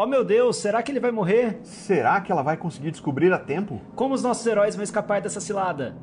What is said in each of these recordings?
Oh meu Deus, será que ele vai morrer? Será que ela vai conseguir descobrir a tempo? Como os nossos heróis vão escapar dessa cilada?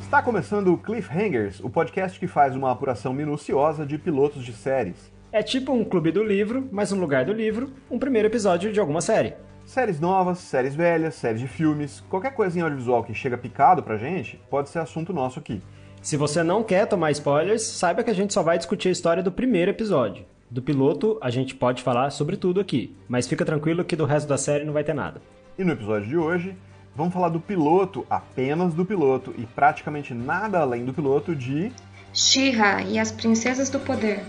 Está começando o Cliffhangers, o podcast que faz uma apuração minuciosa de pilotos de séries. É tipo um clube do livro, mas no lugar do livro, um primeiro episódio de alguma série. Séries novas, séries velhas, séries de filmes, qualquer coisa em audiovisual que chega picado pra gente, pode ser assunto nosso aqui. Se você não quer tomar spoilers, saiba que a gente só vai discutir a história do primeiro episódio. Do piloto, a gente pode falar sobre tudo aqui, mas fica tranquilo que do resto da série não vai ter nada. E no episódio de hoje, vamos falar do piloto, apenas do piloto, e praticamente nada além do piloto de. She-Ra e as Princesas do Poder.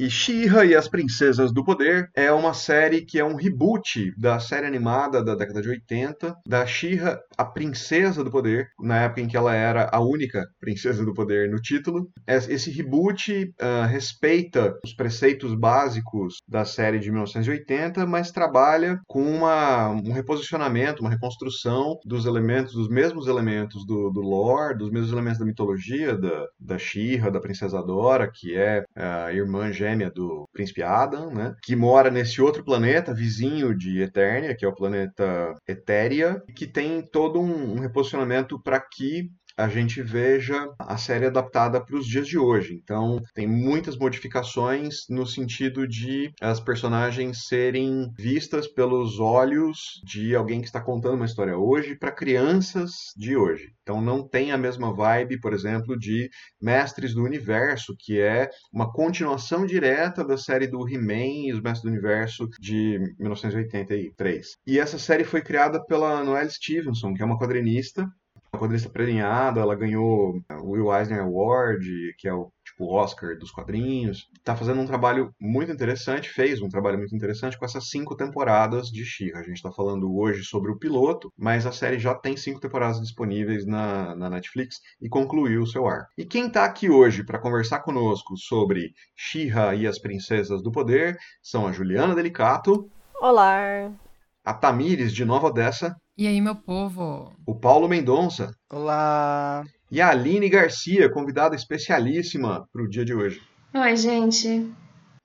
E She-Ra e as Princesas do Poder é uma série que é um reboot da série animada da década de 80, da She-Ra, a Princesa do Poder, na época em que ela era a única Princesa do Poder no título. Esse reboot uh, respeita os preceitos básicos da série de 1980, mas trabalha com uma, um reposicionamento, uma reconstrução dos elementos, dos mesmos elementos do, do lore, dos mesmos elementos da mitologia da, da She-Ra, da Princesa Dora, que é a irmã gêmea gêmea do príncipe Adam, né? Que mora nesse outro planeta, vizinho de Eternia, que é o planeta Etéria, que tem todo um, um reposicionamento para que a gente veja a série adaptada para os dias de hoje. Então, tem muitas modificações no sentido de as personagens serem vistas pelos olhos de alguém que está contando uma história hoje para crianças de hoje. Então, não tem a mesma vibe, por exemplo, de Mestres do Universo, que é uma continuação direta da série do He-Man e os Mestres do Universo de 1983. E essa série foi criada pela Noelle Stevenson, que é uma quadrinista quadrinista premiada, ela ganhou o Will Eisner Award, que é o tipo Oscar dos quadrinhos. Tá fazendo um trabalho muito interessante, fez um trabalho muito interessante com essas cinco temporadas de She-Ra. A gente está falando hoje sobre o piloto, mas a série já tem cinco temporadas disponíveis na, na Netflix e concluiu o seu ar. E quem está aqui hoje para conversar conosco sobre She-Ra e as Princesas do Poder são a Juliana Delicato. Olá! A Tamires, de Nova Odessa. E aí, meu povo? O Paulo Mendonça. Olá! E a Aline Garcia, convidada especialíssima para o dia de hoje. Oi, gente.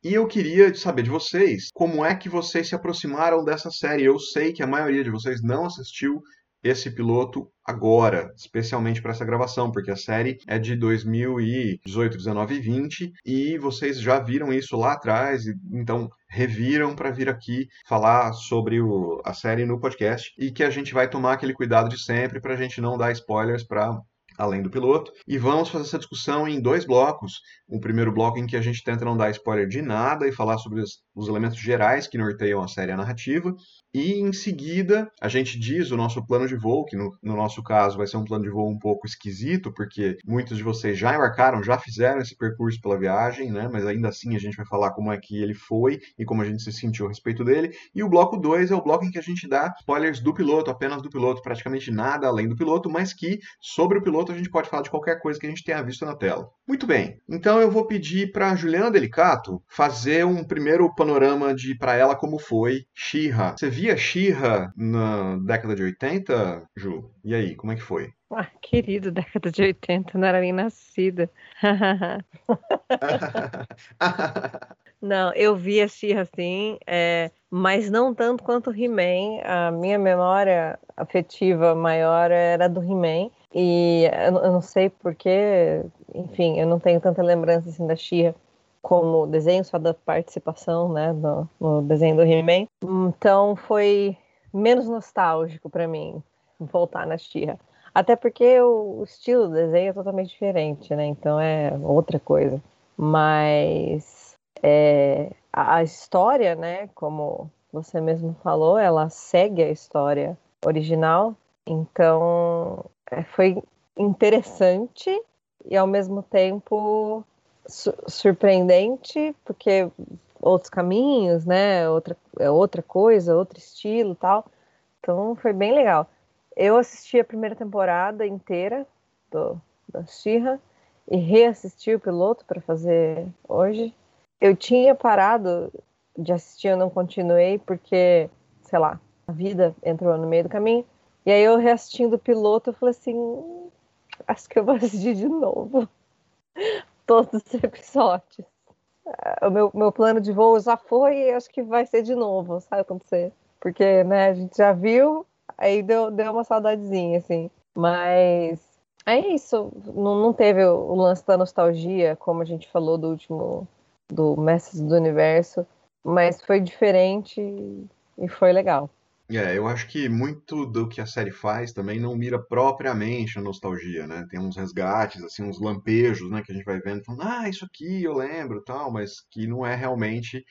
E eu queria saber de vocês, como é que vocês se aproximaram dessa série? Eu sei que a maioria de vocês não assistiu esse piloto agora, especialmente para essa gravação, porque a série é de 2018, 19 e 20 e vocês já viram isso lá atrás, então reviram para vir aqui falar sobre o, a série no podcast e que a gente vai tomar aquele cuidado de sempre para a gente não dar spoilers para além do piloto. E vamos fazer essa discussão em dois blocos. Um primeiro bloco em que a gente tenta não dar spoiler de nada e falar sobre os, os elementos gerais que norteiam a série a narrativa. E em seguida, a gente diz o nosso plano de voo, que no, no, nosso caso vai ser um plano de voo um pouco esquisito, porque muitos de vocês já embarcaram, já fizeram esse percurso pela viagem, né? Mas ainda assim a gente vai falar como é que ele foi e como a gente se sentiu a respeito dele. E o bloco 2 é o bloco em que a gente dá spoilers do piloto, apenas do piloto, praticamente nada além do piloto, mas que sobre o piloto a gente pode falar de qualquer coisa que a gente tenha visto na tela. Muito bem, então eu vou pedir para Juliana Delicato fazer um primeiro panorama de para ela como foi She-Ra. Você via She-Ra na década de 80, Ju? E aí, como é que foi? Ah, querido, década de 80, não era nem nascida. não, eu via She-Ra sim, é, mas não tanto quanto He-Man. A minha memória afetiva maior era do He-Man. E eu, eu não sei porque, enfim, eu não tenho tanta lembrança assim da She-Ra como desenho, só da participação né, no, no desenho do He-Man. Então foi menos nostálgico para mim voltar na She-Ra. Até porque o, estilo do desenho é totalmente diferente, né? Então é outra coisa. Mas é, a, a história, né? Como você mesmo falou, ela segue a história original. Então é, foi interessante e ao mesmo tempo surpreendente, porque outros caminhos, né? Outra, é outra coisa, outro estilo tal. Então foi bem legal. Eu assisti a primeira temporada inteira do, da Xirra e reassisti o piloto para fazer hoje. Eu tinha parado de assistir, eu não continuei porque, sei lá, a vida entrou no meio do caminho. E aí eu reassistindo o piloto, eu falei assim, acho que eu vou assistir de novo todos os episódios. O meu, meu plano de voo já foi e acho que vai ser de novo, sabe acontecer? Porque, né, a gente já viu, aí deu, deu uma saudadezinha, assim. Mas é isso, não, não teve o lance da nostalgia, como a gente falou do último, do Mestres do Universo, mas foi diferente e foi legal. É, eu acho que muito do que a série faz também não mira propriamente a nostalgia, né? Tem uns resgates, assim, uns lampejos, né, que a gente vai vendo, falando, ah, isso aqui eu lembro, tal, mas que não é realmente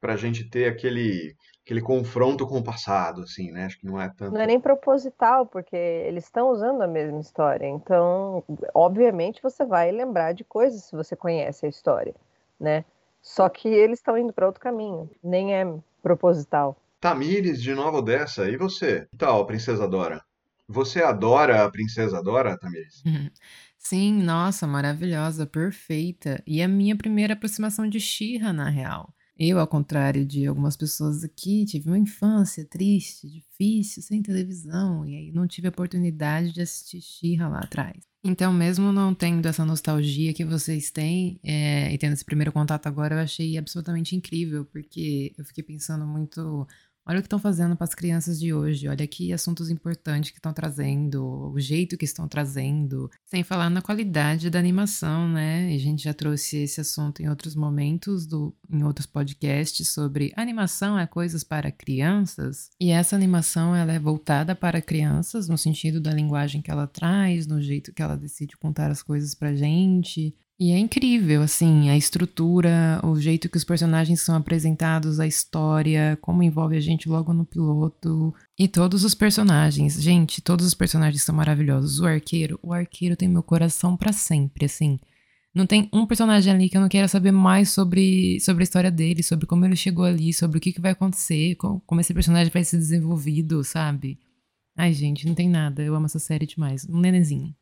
pra gente ter aquele aquele confronto com o passado, assim, né? Acho que não é tanto. Não é nem proposital, porque eles estão usando a mesma história. Então, obviamente, você vai lembrar de coisas se você conhece a história, né? Só que eles estão indo para outro caminho. Nem é proposital. Tamires, de Nova Odessa, e você? Que tal, Princesa Dora? Você adora a Princesa Dora, Tamires? Sim, nossa, maravilhosa, perfeita. E a minha primeira aproximação de Shira, na real. Eu, ao contrário de algumas pessoas aqui, tive uma infância triste, difícil, sem televisão, e aí não tive a oportunidade de assistir Shira lá atrás. Então, mesmo não tendo essa nostalgia que vocês têm, é, e tendo esse primeiro contato agora, eu achei absolutamente incrível, porque eu fiquei pensando muito Olha o que estão fazendo para as crianças de hoje, olha que assuntos importantes que estão trazendo, o jeito que estão trazendo, sem falar na qualidade da animação, né? A gente já trouxe esse assunto em outros momentos, do, em outros podcasts, sobre animação é coisas para crianças. E essa animação ela é voltada para crianças, no sentido da linguagem que ela traz, no jeito que ela decide contar as coisas pra gente, e é incrível, assim, a estrutura, o jeito que os personagens são apresentados, a história, como envolve a gente logo no piloto. E todos os personagens, gente, todos os personagens são maravilhosos. O arqueiro, o arqueiro tem meu coração para sempre, assim. Não tem um personagem ali que eu não queira saber mais sobre, sobre a história dele, sobre como ele chegou ali, sobre o que, que vai acontecer, como, esse personagem vai ser desenvolvido, sabe? Ai, gente, não tem nada. Eu amo essa série demais. Um nenenzinho.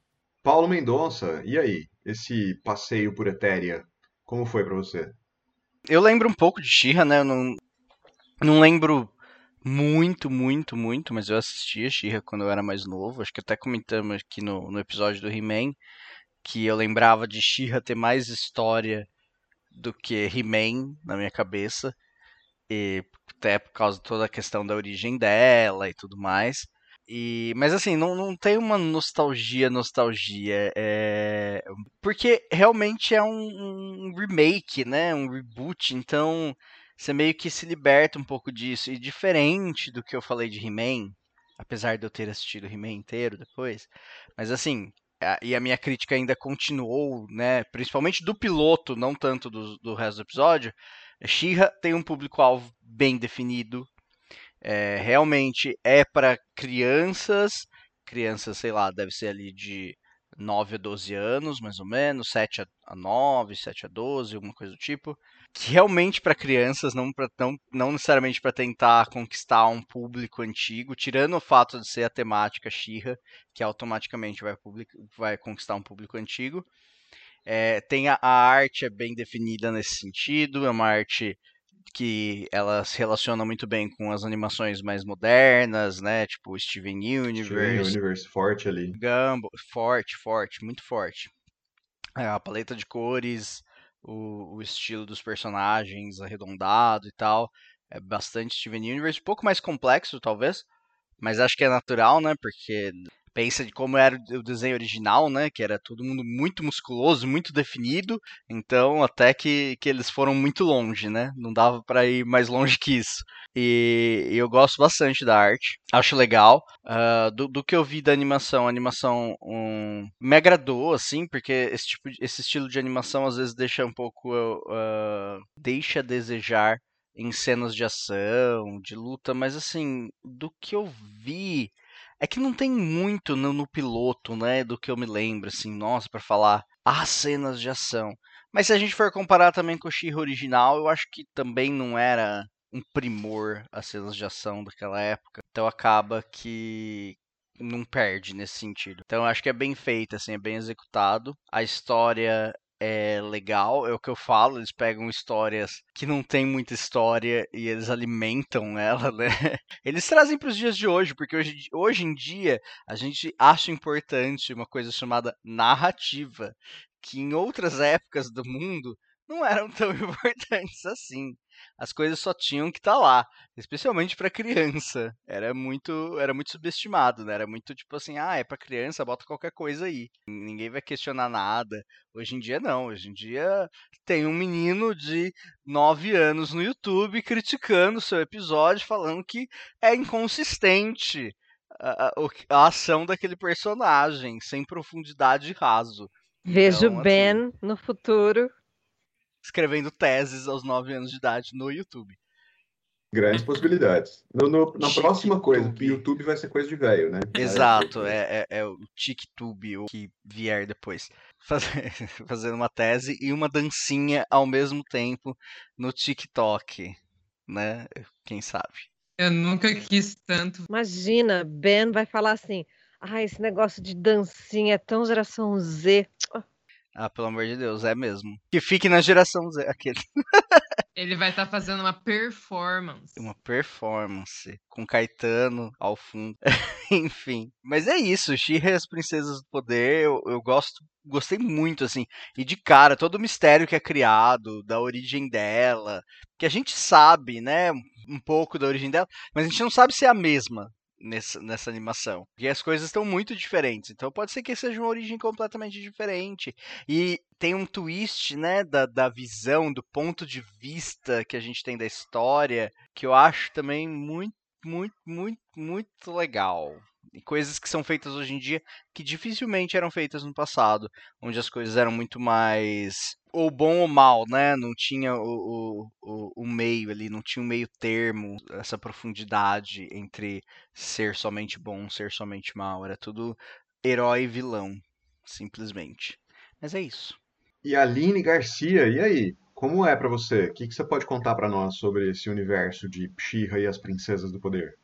Paulo Mendonça, e aí? Esse passeio por Etéria, como foi para você? Eu lembro um pouco de Shira, né? Eu não, não lembro muito, muito, muito, mas eu assistia Shira quando eu era mais novo. Acho que até comentamos aqui no, no episódio do He-Man que eu lembrava de Shira ter mais história do que He-Man na minha cabeça. E até por causa de toda a questão da origem dela e tudo mais. E, mas assim, não, não tem uma nostalgia, nostalgia. É... Porque realmente é um, um, remake, né? Um reboot, então você meio que se liberta um pouco disso. E diferente do que eu falei de He-Man, apesar de eu ter assistido He-Man inteiro depois, mas assim, a, e a minha crítica ainda continuou, né? Principalmente do piloto, não tanto do, do resto do episódio. She-Ra tem um público-alvo bem definido, é, realmente é para crianças, crianças, sei lá, deve ser ali de 9 a 12 anos, mais ou menos, 7 a 9, 7 a 12, alguma coisa do tipo. Que realmente para crianças, não, pra, não, não necessariamente para tentar conquistar um público antigo, tirando o fato de ser a temática Xirra, que automaticamente vai, public, vai conquistar um público antigo. É, tem a, a arte é bem definida nesse sentido, é uma arte que ela se relaciona muito bem com as animações mais modernas, né? Tipo Steven Universe. Steven Universe forte ali. Gumball, forte, forte, muito forte. É, a paleta de cores, o, o, estilo dos personagens arredondado e tal. É bastante Steven Universe, um pouco mais complexo, talvez. Mas acho que é natural, né? Porque pensa de como era o desenho original, né? Que era todo mundo muito musculoso, muito definido. Então, até que, que eles foram muito longe, né? Não dava para ir mais longe que isso. E, e, eu gosto bastante da arte. Acho legal. Uh, do, do, que eu vi da animação, a animação um, me agradou, assim, porque esse, tipo, esse estilo de animação às vezes deixa um pouco. Uh, deixa a desejar em cenas de ação, de luta, mas assim, do que eu vi é que não tem muito no, no piloto, né, do que eu me lembro, assim, nossa, para falar as cenas de ação. Mas se a gente for comparar também com o She original, eu acho que também não era um primor as cenas de ação daquela época. Então acaba que não perde nesse sentido. Então acho que é bem feito, assim, é bem executado. A história é legal, é o que eu falo, eles pegam histórias que não tem muita história e eles alimentam ela, né? Eles trazem para os dias de hoje, porque hoje, hoje em dia a gente acha importante uma coisa chamada narrativa, que em outras épocas do mundo não eram tão importantes assim. As coisas só tinham que estar tá lá, especialmente para criança. Era muito, era muito subestimado, né? Era muito tipo assim, ah, é para criança, bota qualquer coisa aí. Ninguém vai questionar nada. Hoje em dia não, hoje em dia tem um menino de 9 anos no YouTube criticando o seu episódio, falando que é inconsistente a, a, a ação daquele personagem, sem profundidade e raso. Vejo então, Ben assim, no futuro escrevendo teses aos 9 anos de idade no YouTube. Grandes possibilidades. No, no, na próxima coisa, o YouTube vai ser coisa de velho, né? Exato, é, é, é o TikTube, o que vier depois. fazendo uma tese e uma dancinha ao mesmo tempo no TikTok, né? Quem sabe? Eu nunca quis tanto. Imagina, Ben vai falar assim: ah, esse negócio de dancinha é tão geração Z. Ah, pelo amor de Deus, é mesmo. Que fique na geração Z, aquele. Ele vai estar tá fazendo uma performance. Uma performance. Com Caetano ao fundo. Enfim. Mas é isso. Shira e as Princesas do Poder, eu, eu gosto. Gostei muito, assim. E de cara, todo o mistério que é criado, da origem dela. Que a gente sabe, né? Um pouco da origem dela, mas a gente não sabe se é a mesma nessa, nessa animação. E as coisas estão muito diferentes. Então pode ser que seja uma origem completamente diferente. E tem um twist, né, da, da visão, do ponto de vista que a gente tem da história, que eu acho também muito, muito, muito, muito legal. E coisas que são feitas hoje em dia que dificilmente eram feitas no passado, onde as coisas eram muito mais ou bom ou mal, né? Não tinha o, o, o, meio ali, não tinha um meio termo, essa profundidade entre ser somente bom, ser somente mal. Era tudo herói e vilão, simplesmente. Mas é isso. E a Aline Garcia, e aí? Como é para você? O que, que você pode contar para nós sobre esse universo de She-Ra e as Princesas do Poder?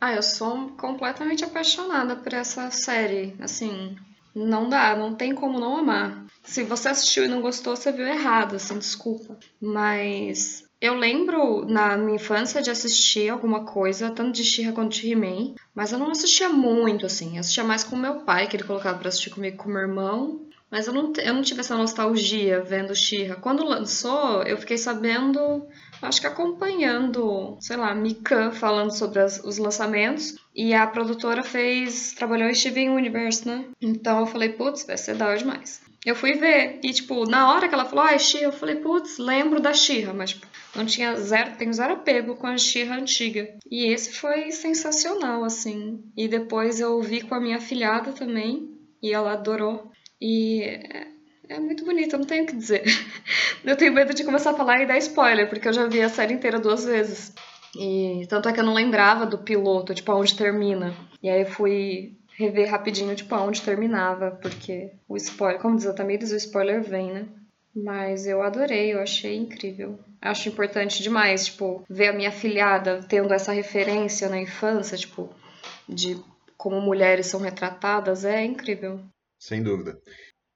Ah, eu sou completamente apaixonada por essa série. Assim, não dá, não tem como não amar. Se você assistiu e não gostou, você viu errado, assim, desculpa. Mas eu lembro na minha infância de assistir alguma coisa, tanto de She-Ra quanto de He-Man, mas eu não assistia muito, assim. Eu assistia mais com meu pai, que ele colocava pra assistir comigo com meu irmão. Mas eu não, eu não tive essa nostalgia vendo She-Ra. Quando lançou, eu fiquei sabendo acho que acompanhando, sei lá, Mika falando sobre as, os lançamentos. E a produtora fez. trabalhou em Steven Universe, né? Então eu falei, putz, vai ser da hora demais. Eu fui ver. E, tipo, na hora que ela falou, ah, é Xirra, eu falei, putz, lembro da Xirra, mas, tipo, não tinha zero, tenho zero apego com a Xirra antiga. E esse foi sensacional, assim. E depois eu vi com a minha filhada também, e ela adorou. E é, muito bonito, eu não tenho o que dizer. Eu tenho medo de começar a falar e dar spoiler, porque eu já vi a série inteira duas vezes. E tanto é que eu não lembrava do piloto, tipo, aonde termina. E aí eu fui rever rapidinho, tipo, aonde terminava, porque o spoiler, como diz a Tamires, o spoiler vem, né? Mas eu adorei, eu achei incrível. Acho importante demais, tipo, ver a minha filhada tendo essa referência na infância, tipo, de como mulheres são retratadas, é incrível. Sem dúvida.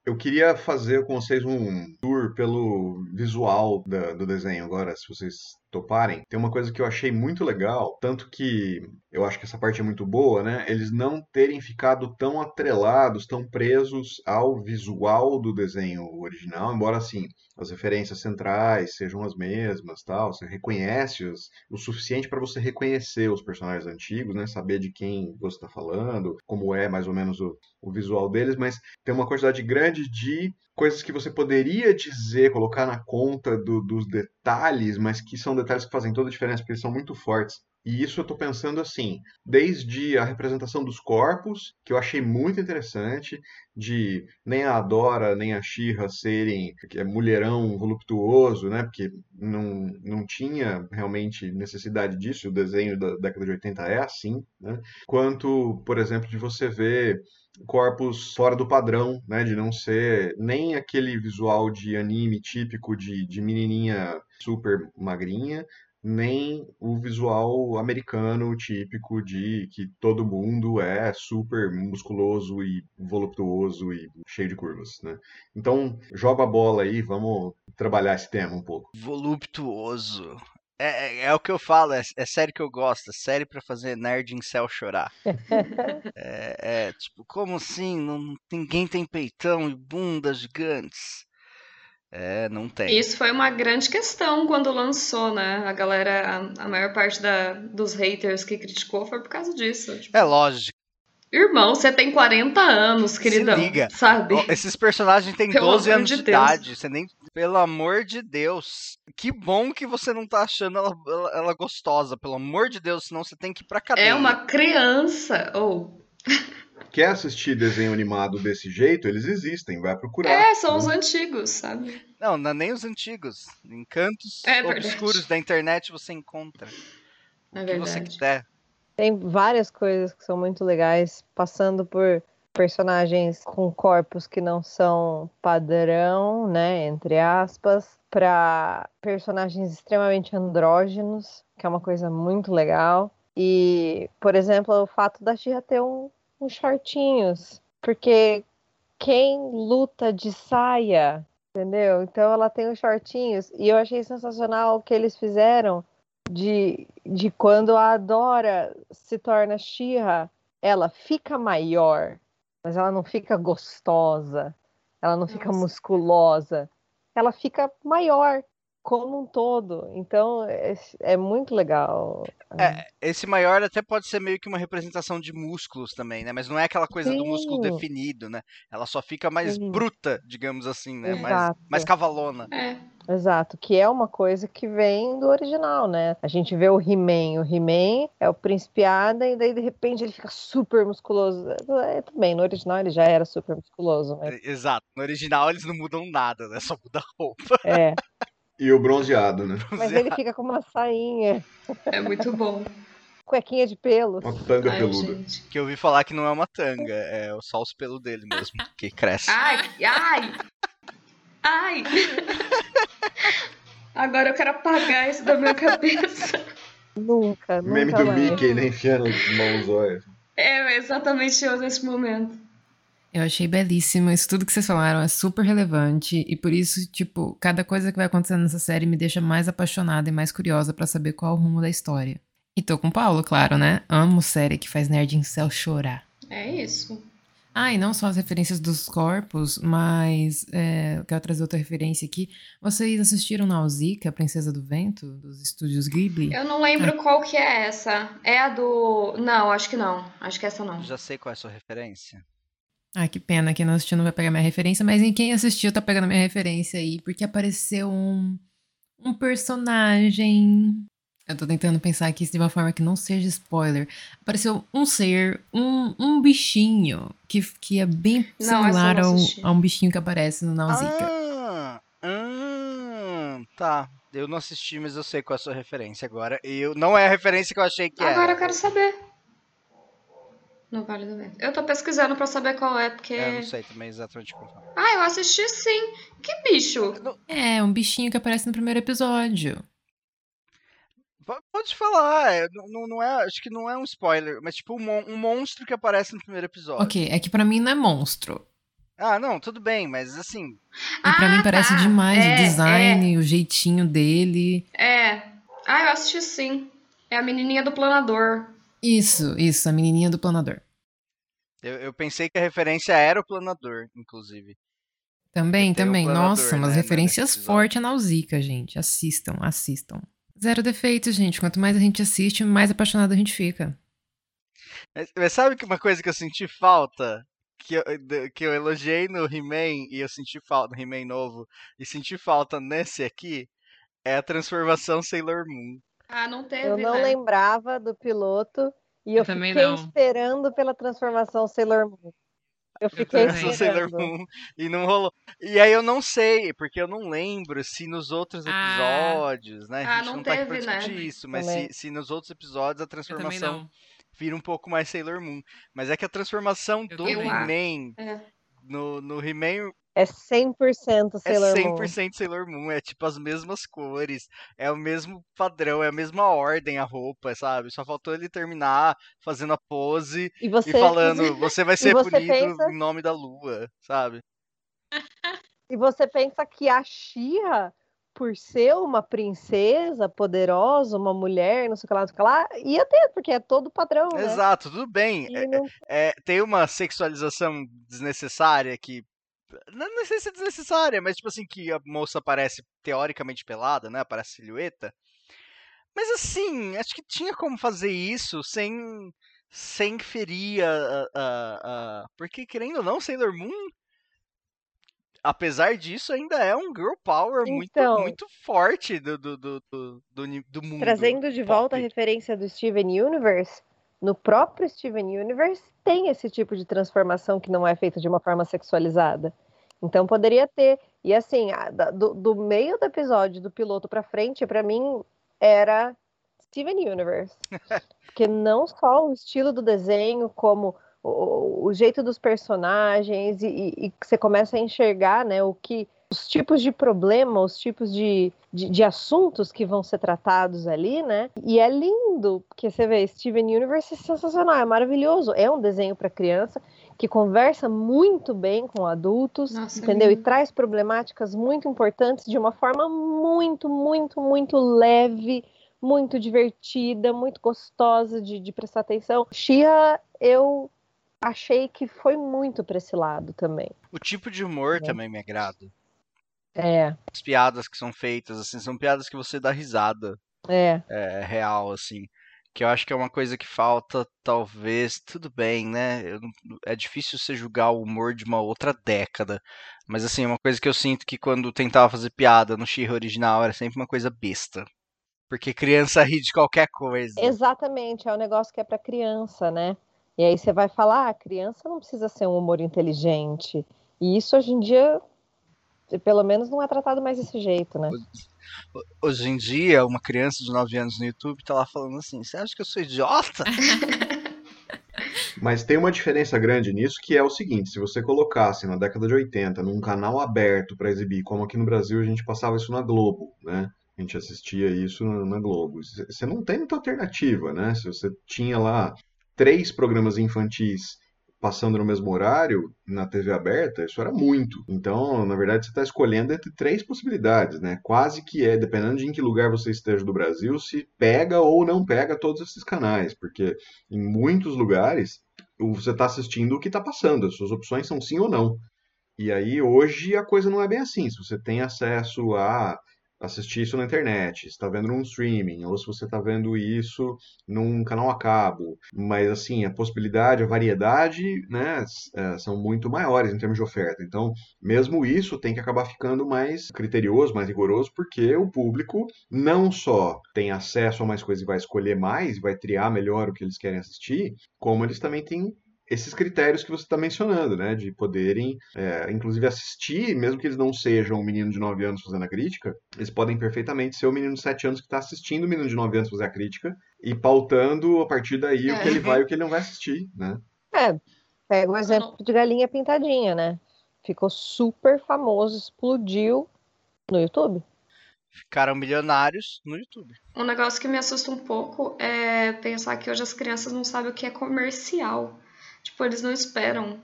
Eu queria fazer com vocês um tour pelo visual da, do desenho agora, se vocês toparem. Tem uma coisa que eu achei muito legal, tanto que eu acho que essa parte é muito boa, né? Eles não terem ficado tão atrelados, tão presos ao visual do desenho original, embora assim, as referências centrais sejam as mesmas, tal, você reconhece-as o suficiente para você reconhecer os personagens antigos, né? Saber de quem você está falando, como é mais ou menos o, o visual deles, mas tem uma quantidade grande de coisas que você poderia dizer, colocar na conta do, dos detalhes, mas que são detalhes que fazem toda a diferença, porque eles são muito fortes. E isso eu estou pensando assim, desde a representação dos corpos, que eu achei muito interessante, de nem a Adora nem a Shira serem é mulherão voluptuoso, né? Porque não, não tinha realmente necessidade disso, o desenho da década de 80 é assim, né? Quanto, por exemplo, de você ver corpos fora do padrão, né? De não ser nem aquele visual de anime típico de, de menininha super magrinha, nem o visual americano típico de que todo mundo é super musculoso e voluptuoso e cheio de curvas, né? Então, joga a bola aí, vamos trabalhar esse tema um pouco. Voluptuoso. É, é, é o que eu falo, é, é série que eu gosto, é série pra fazer nerd em céu chorar. é, é, tipo, como assim? Não, ninguém tem peitão e bundas gigantes. É, não tem. Isso foi uma grande questão quando lançou, né? A galera, a, a maior parte da, dos haters que criticou foi por causa disso. Tipo, É lógico. Irmão, você tem 40 anos, queridão. liga. Sabe? Esses personagens têm Pelo 12 amor anos de de, idade. Você nem. Pelo amor de Deus. Que bom que você não tá achando ela, ela, ela gostosa. Pelo amor de Deus, senão você tem que ir pra cadeia. É uma criança. Ou. Quer assistir desenho animado desse jeito? Eles existem, vai procurar. É, são né? os antigos, sabe? Não, não é nem os antigos. Em cantos É obscuros da internet você encontra. É o que você verdade. quiser. Tem várias coisas que são muito legais, passando por personagens com corpos que não são padrão, né, entre aspas, para personagens extremamente andrógenos, que é uma coisa muito legal. E, por exemplo, o fato da Tia ter um, uns shortinhos, porque quem luta de saia, entendeu? Então ela tem os shortinhos e eu achei sensacional o que eles fizeram de, de quando a Dora se torna Shira, ela fica maior, mas ela não fica gostosa, ela não fica Nossa. musculosa, ela fica maior como um todo. Então é, é muito legal. É, esse maior até pode ser meio que uma representação de músculos também, né? Mas não é aquela coisa do músculo Sim. definido, né? Ela só fica mais Sim. bruta, digamos assim, né? Mais, Exato. mais cavalona. É. Exato, que é uma coisa que vem do original, né? A gente vê o He-Man, o He-Man é o príncipe Adam, e daí de repente ele fica super musculoso. É, também, no original ele já era super musculoso, mas É, Exato. No original eles não mudam nada, né? Só muda a roupa. é. E o bronzeado, né? Mas ele fica com uma sainha, É muito bom. cuequinha de pelos. Uma tanga Ai, peluda. gente. Que eu ouvi falar que não é uma tanga, é só os pelos dele mesmo, que cresce. Ai, ai! Ai! Agora eu quero apagar isso da minha cabeça. Nunca, nunca Meme do mais. Mickey, né? Enfiando as mãos, olha. É exatamente eu nesse momento. Eu achei belíssimo. Isso tudo que vocês falaram é super relevante. E por isso, tipo, cada coisa que vai acontecendo nessa série me deixa mais apaixonada e mais curiosa pra saber qual é o rumo da história. E tô com o Paulo, claro, né? Amo série que faz nerd em céu chorar. É isso. Ah, e não só as referências dos corpos, mas é, eu quero trazer outra referência aqui. Vocês assistiram Nausicaa, a Princesa do Vento, dos estúdios Ghibli? Eu não lembro qual que é essa. É a do. Não, acho que não. Acho que essa não. Já sei qual é a sua referência. Ah, que pena, quem não assistiu não vai pegar minha referência, mas em quem assistiu tá pegando minha referência aí, porque apareceu um, um personagem. Eu tô tentando pensar aqui de uma forma que não seja spoiler. Apareceu um ser, um, um bichinho, que, que é bem similar não ao, a um bichinho que aparece no Nausicaa. Ah, ah, tá. Eu não assisti, mas eu sei qual é a sua referência agora. Eu, não é a referência que eu achei que Agora era. eu quero saber. No Vale do Vento. Eu tô pesquisando pra saber qual é, porque. Eu não sei também exatamente qual é. Ah, eu assisti sim. Que bicho? É, um bichinho que aparece no primeiro episódio. Po- Pode falar, é, não, não- não é, acho que não é um spoiler, mas tipo um, um monstro que aparece no primeiro episódio. Ok, é que pra mim não é monstro. Ah, não, tudo bem, mas assim, E pra Ah, mim parece tá. demais É, o design, o jeitinho dele. É. Ah, eu assisti sim. É a menininha do planador. Isso, isso, a menininha do planador. eu, eu pensei que a referência era o planador, inclusive. Também, também. planador, Nossa, umas né, referências fortes a Nausicaa, gente. Assistam, assistam. Zero defeitos, gente. Quanto mais a gente assiste, mais apaixonado a gente fica. Mas, mas sabe que uma coisa que eu senti falta? Que eu, que eu elogiei no He-Man e eu senti falta no He-Man novo e senti falta nesse aqui é a transformação Sailor Moon. Ah, não teve, Eu não né? lembrava do piloto e eu, Eu fiquei não. esperando pela transformação Sailor Moon. Eu fiquei. Transformação Sailor esperando. Moon e não rolou. E aí eu não sei, porque eu não lembro se nos outros Ah. episódios, né? A Ah, gente não não, tá aqui pra teve, né? discutir isso, mas se, se nos outros episódios a Eu transformação vira um pouco mais Sailor Moon. Mas é que a transformação Eu do. He-Man É. no, no He-Man É 100% É Sailor Moon. 100% Sailor Moon, é tipo as mesmas cores, é o mesmo padrão, é a mesma ordem a roupa, sabe? Só faltou ele terminar fazendo a pose E e você, falando, você vai ser você punido pensa- em nome da lua, sabe? e você pensa que a Xirra, por ser uma princesa poderosa, uma mulher, não sei o que lá, não sei o que lá, ia ter, porque é todo padrão, né? Exato, tudo bem. E é- não- é, tem uma sexualização desnecessária que. Não, sei se é desnecessária, mas tipo assim, que a moça parece teoricamente pelada, né? Parece silhueta. Mas assim, acho que tinha como fazer isso sem. sem ferir a. a- a- Porque, querendo ou não, Sailor Moon. Apesar disso, ainda é um girl power muito, Então. muito forte do, do, do, do, do, mundo. Trazendo de volta a pop. referência do Steven Universe, no próprio Steven Universe tem esse tipo de transformação que não é feita de uma forma sexualizada. Então poderia ter. E assim, a- do, do meio do episódio, do piloto pra frente, pra mim era Steven Universe. Porque não só o estilo do desenho, como o, o jeito dos personagens, e, e- e você começa a enxergar né, o que. Os tipos de problema, os tipos de, de, de assuntos que vão ser tratados ali, né? E é lindo, porque você vê, Steven Universe é sensacional, é maravilhoso. É um desenho para criança que conversa muito bem com adultos, Nossa, é entendeu? E lindo. traz problemáticas muito importantes de uma forma muito, muito, muito leve, muito divertida, muito gostosa de, de prestar atenção. Shia, eu achei que foi muito para esse lado também. O tipo de humor É. também me agrada. É, as piadas que são feitas, assim, são piadas que você dá risada é. é, real, assim. Que eu acho que é uma coisa que falta, talvez, tudo bem, né? não- é difícil você julgar o humor de uma outra década. Mas assim, é uma coisa que eu sinto que quando tentava fazer piada no She original era sempre uma coisa besta. Porque criança ri de qualquer coisa. Exatamente, é um negócio que é para criança, né? E aí você vai falar, ah, criança não precisa ser um humor inteligente. E isso hoje em dia, pelo menos, não é tratado mais desse jeito, né? Hoje em dia, uma criança de 9 anos no YouTube tá lá falando assim: Você acha que eu sou idiota? Mas tem uma diferença grande nisso, que é o seguinte, se você colocasse na década de 80 num canal aberto para exibir, como aqui no Brasil a gente passava isso na Globo, né? A gente assistia isso na Globo. Você não tem muita alternativa, né? Se você tinha lá três programas infantis passando no mesmo horário na TV aberta, isso era muito. Então, na verdade, você está escolhendo entre três possibilidades, né? Quase que é, dependendo de em que lugar você esteja do Brasil, se pega ou não pega todos esses canais, porque em muitos lugares você está assistindo o que está passando, as suas opções são sim ou não. E aí hoje a coisa não é bem assim. Se você tem acesso a assistir isso na internet, está vendo num streaming, ou se você está vendo isso num canal a cabo, mas assim, a possibilidade, a variedade, né, eh, são muito maiores em termos de oferta. Então, mesmo isso tem que acabar ficando mais criterioso, mais rigoroso, porque o público não só tem acesso a mais coisas e vai escolher mais, vai triar melhor o que eles querem assistir, como eles também têm esses critérios que você está mencionando, né? De poderem, é, inclusive, assistir, mesmo que eles não sejam um menino de 9 anos fazendo a crítica, eles podem perfeitamente ser o menino de 7 anos que está assistindo o menino de 9 anos fazer a crítica e pautando a partir daí o que É. ele vai e o que ele não vai assistir, né? É, pega o exemplo de galinha pintadinha, né? Ficou super famoso, explodiu no YouTube. Ficaram milionários no YouTube. Um negócio que me assusta um pouco é pensar que hoje as crianças não sabem o que é comercial. Tipo, eles não esperam.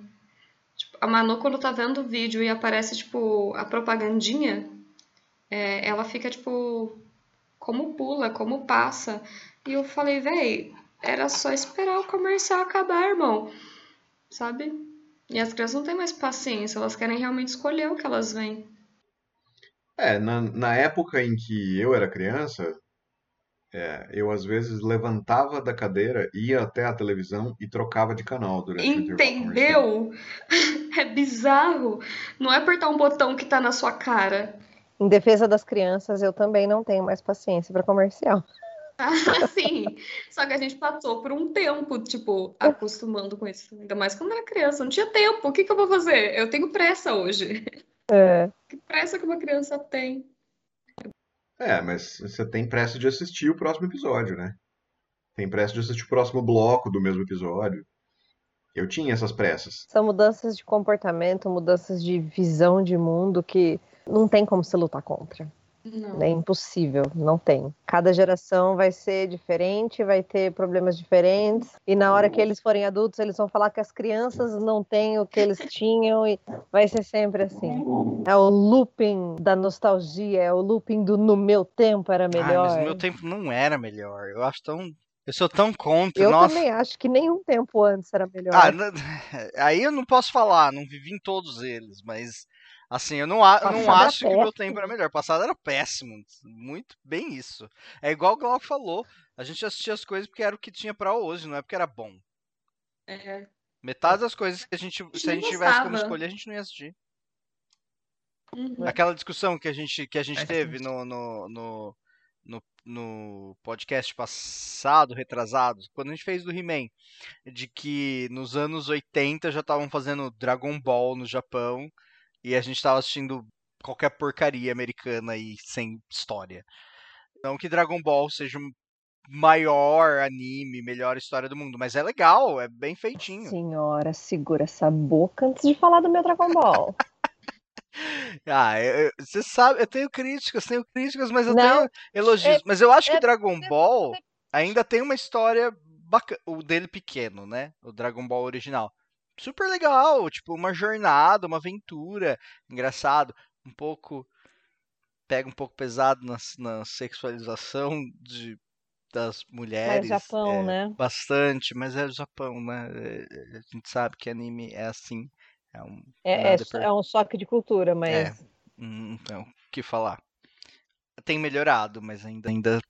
Tipo, a Manu, quando tá vendo o vídeo e aparece, tipo, a propagandinha, é, ela fica, tipo, como pula, como passa. E eu falei, véi, era só esperar o comercial acabar, irmão. Sabe? E as crianças não têm mais paciência, elas querem realmente escolher o que elas veem. É, na, na época em que eu era criança, é, eu às vezes levantava da cadeira, ia até a televisão e trocava de canal durante o intervalo comercial. Entendeu? É bizarro. Não é apertar um botão que tá na sua cara. Em defesa das crianças, eu também não tenho mais paciência para comercial. Assim. Só que a gente passou por um tempo, tipo, acostumando com isso. Ainda mais quando era criança. Não tinha tempo. O que que eu vou fazer? Eu tenho pressa hoje. É, Que pressa que uma criança tem? É, mas você tem pressa de assistir o próximo episódio, né? Tem pressa de assistir o próximo bloco do mesmo episódio. Eu tinha essas pressas. São mudanças de comportamento, mudanças de visão de mundo que não tem como se lutar contra. Não. É impossível, não tem. Cada geração vai ser diferente, vai ter problemas diferentes, e na hora que eles forem adultos, eles vão falar que as crianças não têm o que eles tinham, e vai ser sempre assim. É o looping da nostalgia, é o looping do no meu tempo era Ah, melhor. mas no meu tempo não era melhor. Eu acho tão. Eu sou tão contra. Eu Nossa. também acho que nenhum tempo antes era melhor. Ah, aí eu não posso falar, não vivi em todos eles, mas assim, eu não, a- eu não acho que o meu tempo era melhor. O passado era péssimo, muito bem isso. É igual o Glauco falou, a gente assistia as coisas porque era o que tinha pra hoje, não é porque era bom. É. Metade das coisas que a gente, se a gente tivesse como escolher, a gente não ia assistir. Uhum. Aquela discussão que a gente, que a gente Faz teve no, no, no, no, no podcast passado, retrasado, quando a gente fez do He-Man, de que nos anos 80 já estavam fazendo Dragon Ball no Japão e a gente tava assistindo qualquer porcaria americana aí sem história. Não que Dragon Ball seja o maior anime, melhor história do mundo, mas é legal, é bem feitinho. Senhora, segura essa boca antes de falar do meu Dragon Ball. Ah, você sabe, eu tenho críticas, tenho críticas, mas eu Não, tenho elogios. é- mas eu acho que é- Dragon Ball ainda tem uma história bacana. O dele pequeno, né? O Dragon Ball original. Super legal, tipo, uma jornada, uma aventura. Engraçado. Um pouco. Pega um pouco pesado na, na sexualização de, das é mulheres. Japão, é, né? Bastante, mas é o Japão, né? É, A gente sabe que anime é assim. É um, É, é, per- é um choque de cultura, mas Hum, Então, o que falar? Tem melhorado, mas ainda, ainda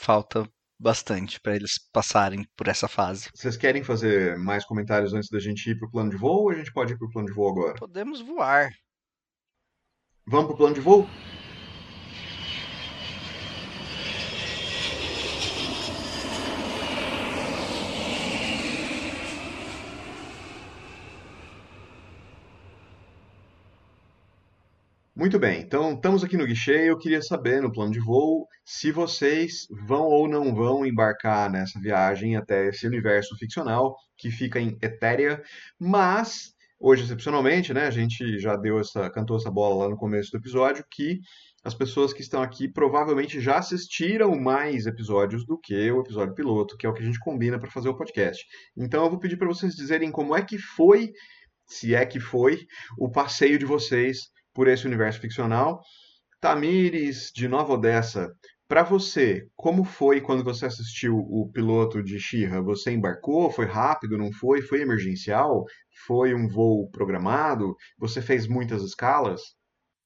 falta bastante para eles passarem por essa fase. Vocês querem fazer mais comentários antes da gente ir pro plano de voo ou a gente pode ir pro plano de voo agora? Podemos voar. Vamos pro plano de voo? Muito bem, então estamos aqui no guichê. Eu queria saber, no plano de voo, se vocês vão ou não vão embarcar nessa viagem até esse universo ficcional que fica em Etéria, mas hoje, excepcionalmente, né, a gente já deu essa, cantou essa bola lá no começo do episódio, que as pessoas que estão aqui provavelmente já assistiram mais episódios do que o episódio piloto, que é o que a gente combina para fazer o podcast. Então eu vou pedir para vocês dizerem como é que foi, se é que foi, o passeio de vocês por esse universo ficcional. Tamires, de Nova Odessa, para você, como foi quando você assistiu o piloto de She-Ra? Você embarcou? Foi rápido? Não foi? Foi emergencial? Foi um voo programado? Você fez muitas escalas?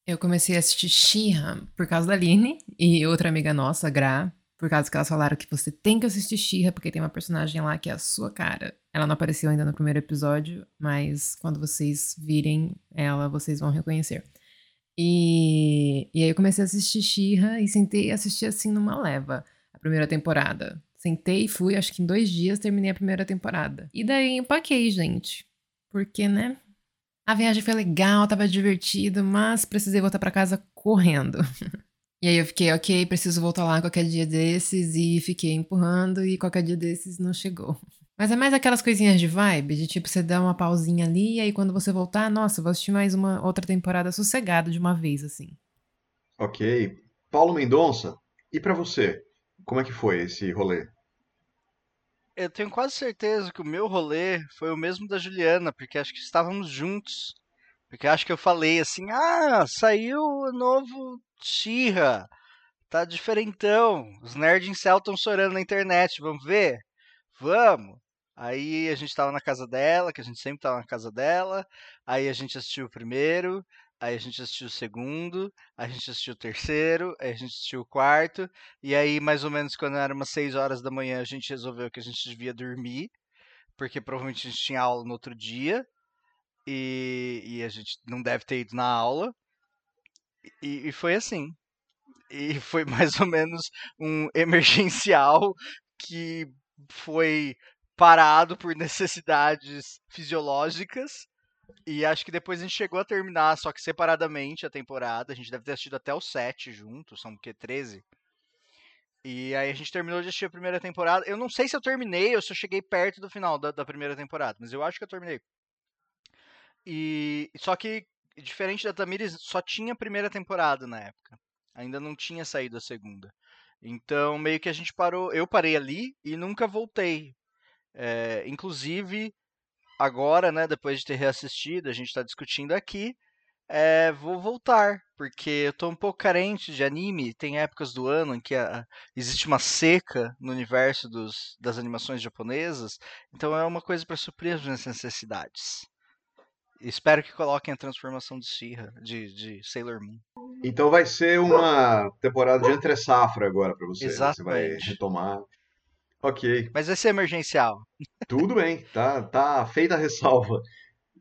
Eu comecei a assistir She-Ra por causa da Aline e outra amiga nossa, Gra, por causa que elas falaram que você tem que assistir She-Ra porque tem uma personagem lá que é a sua cara. Ela não apareceu ainda no primeiro episódio, mas quando vocês virem ela, vocês vão reconhecer. E, e aí eu comecei a assistir She-Ra e sentei e assisti assim numa leva, a primeira temporada. Sentei e fui, acho que em dois dias terminei a primeira temporada. E daí empaquei, gente. Porque, né? A viagem foi legal, tava divertido, mas precisei voltar pra casa correndo. e aí eu fiquei, ok, preciso voltar lá qualquer dia desses, e fiquei empurrando, e qualquer dia desses não chegou. Mas é mais aquelas coisinhas de vibe, de tipo, você dá uma pausinha ali, e aí quando você voltar, nossa, vou assistir mais uma outra temporada sossegado de uma vez, assim. Ok. Paulo Mendonça, e para você? Como é que foi esse rolê? Eu tenho quase certeza que o meu rolê foi o mesmo da Juliana, porque acho que estávamos juntos. Porque acho que eu falei assim: ah, saiu o novo She-Ra. Tá diferentão. Os nerds em céu estão chorando na internet. Vamos ver? Vamos. Aí a gente tava na casa dela, que a gente sempre tava na casa dela. Aí a gente assistiu o primeiro. Aí a gente assistiu o segundo. A gente assistiu o terceiro. Aí a gente assistiu o quarto. E aí, mais ou menos, quando era umas 6 horas da manhã, a gente resolveu que a gente devia dormir. Porque provavelmente a gente tinha aula no outro dia. E, e a gente não deve ter ido na aula. E, e foi assim. E foi mais ou menos um emergencial que foi parado por necessidades fisiológicas. E acho que depois a gente chegou a terminar, só que separadamente a temporada. A gente deve ter assistido até o 7 juntos, são o quê? 13? E aí a gente terminou de assistir a primeira temporada. Eu não sei se eu terminei ou se eu cheguei perto do final da, da primeira temporada, mas eu acho que eu terminei. E só que diferente da Tamires, só tinha a primeira temporada na época. Ainda não tinha saído a segunda. Então, meio que a gente parou. Eu parei ali e nunca voltei. É, inclusive, agora, né, depois de ter reassistido, a gente está discutindo aqui. É, vou voltar, porque eu tô um pouco carente de anime. Tem épocas do ano em que a, existe uma seca no universo dos, das animações japonesas, então é uma coisa para suprir as minhas necessidades. Espero que coloquem a transformação de Shira, de, de Sailor Moon. Então vai ser uma temporada de entre safra agora para você. Exatamente. Você vai retomar. Ok. Mas vai ser emergencial. Tudo bem, tá, tá feita a ressalva.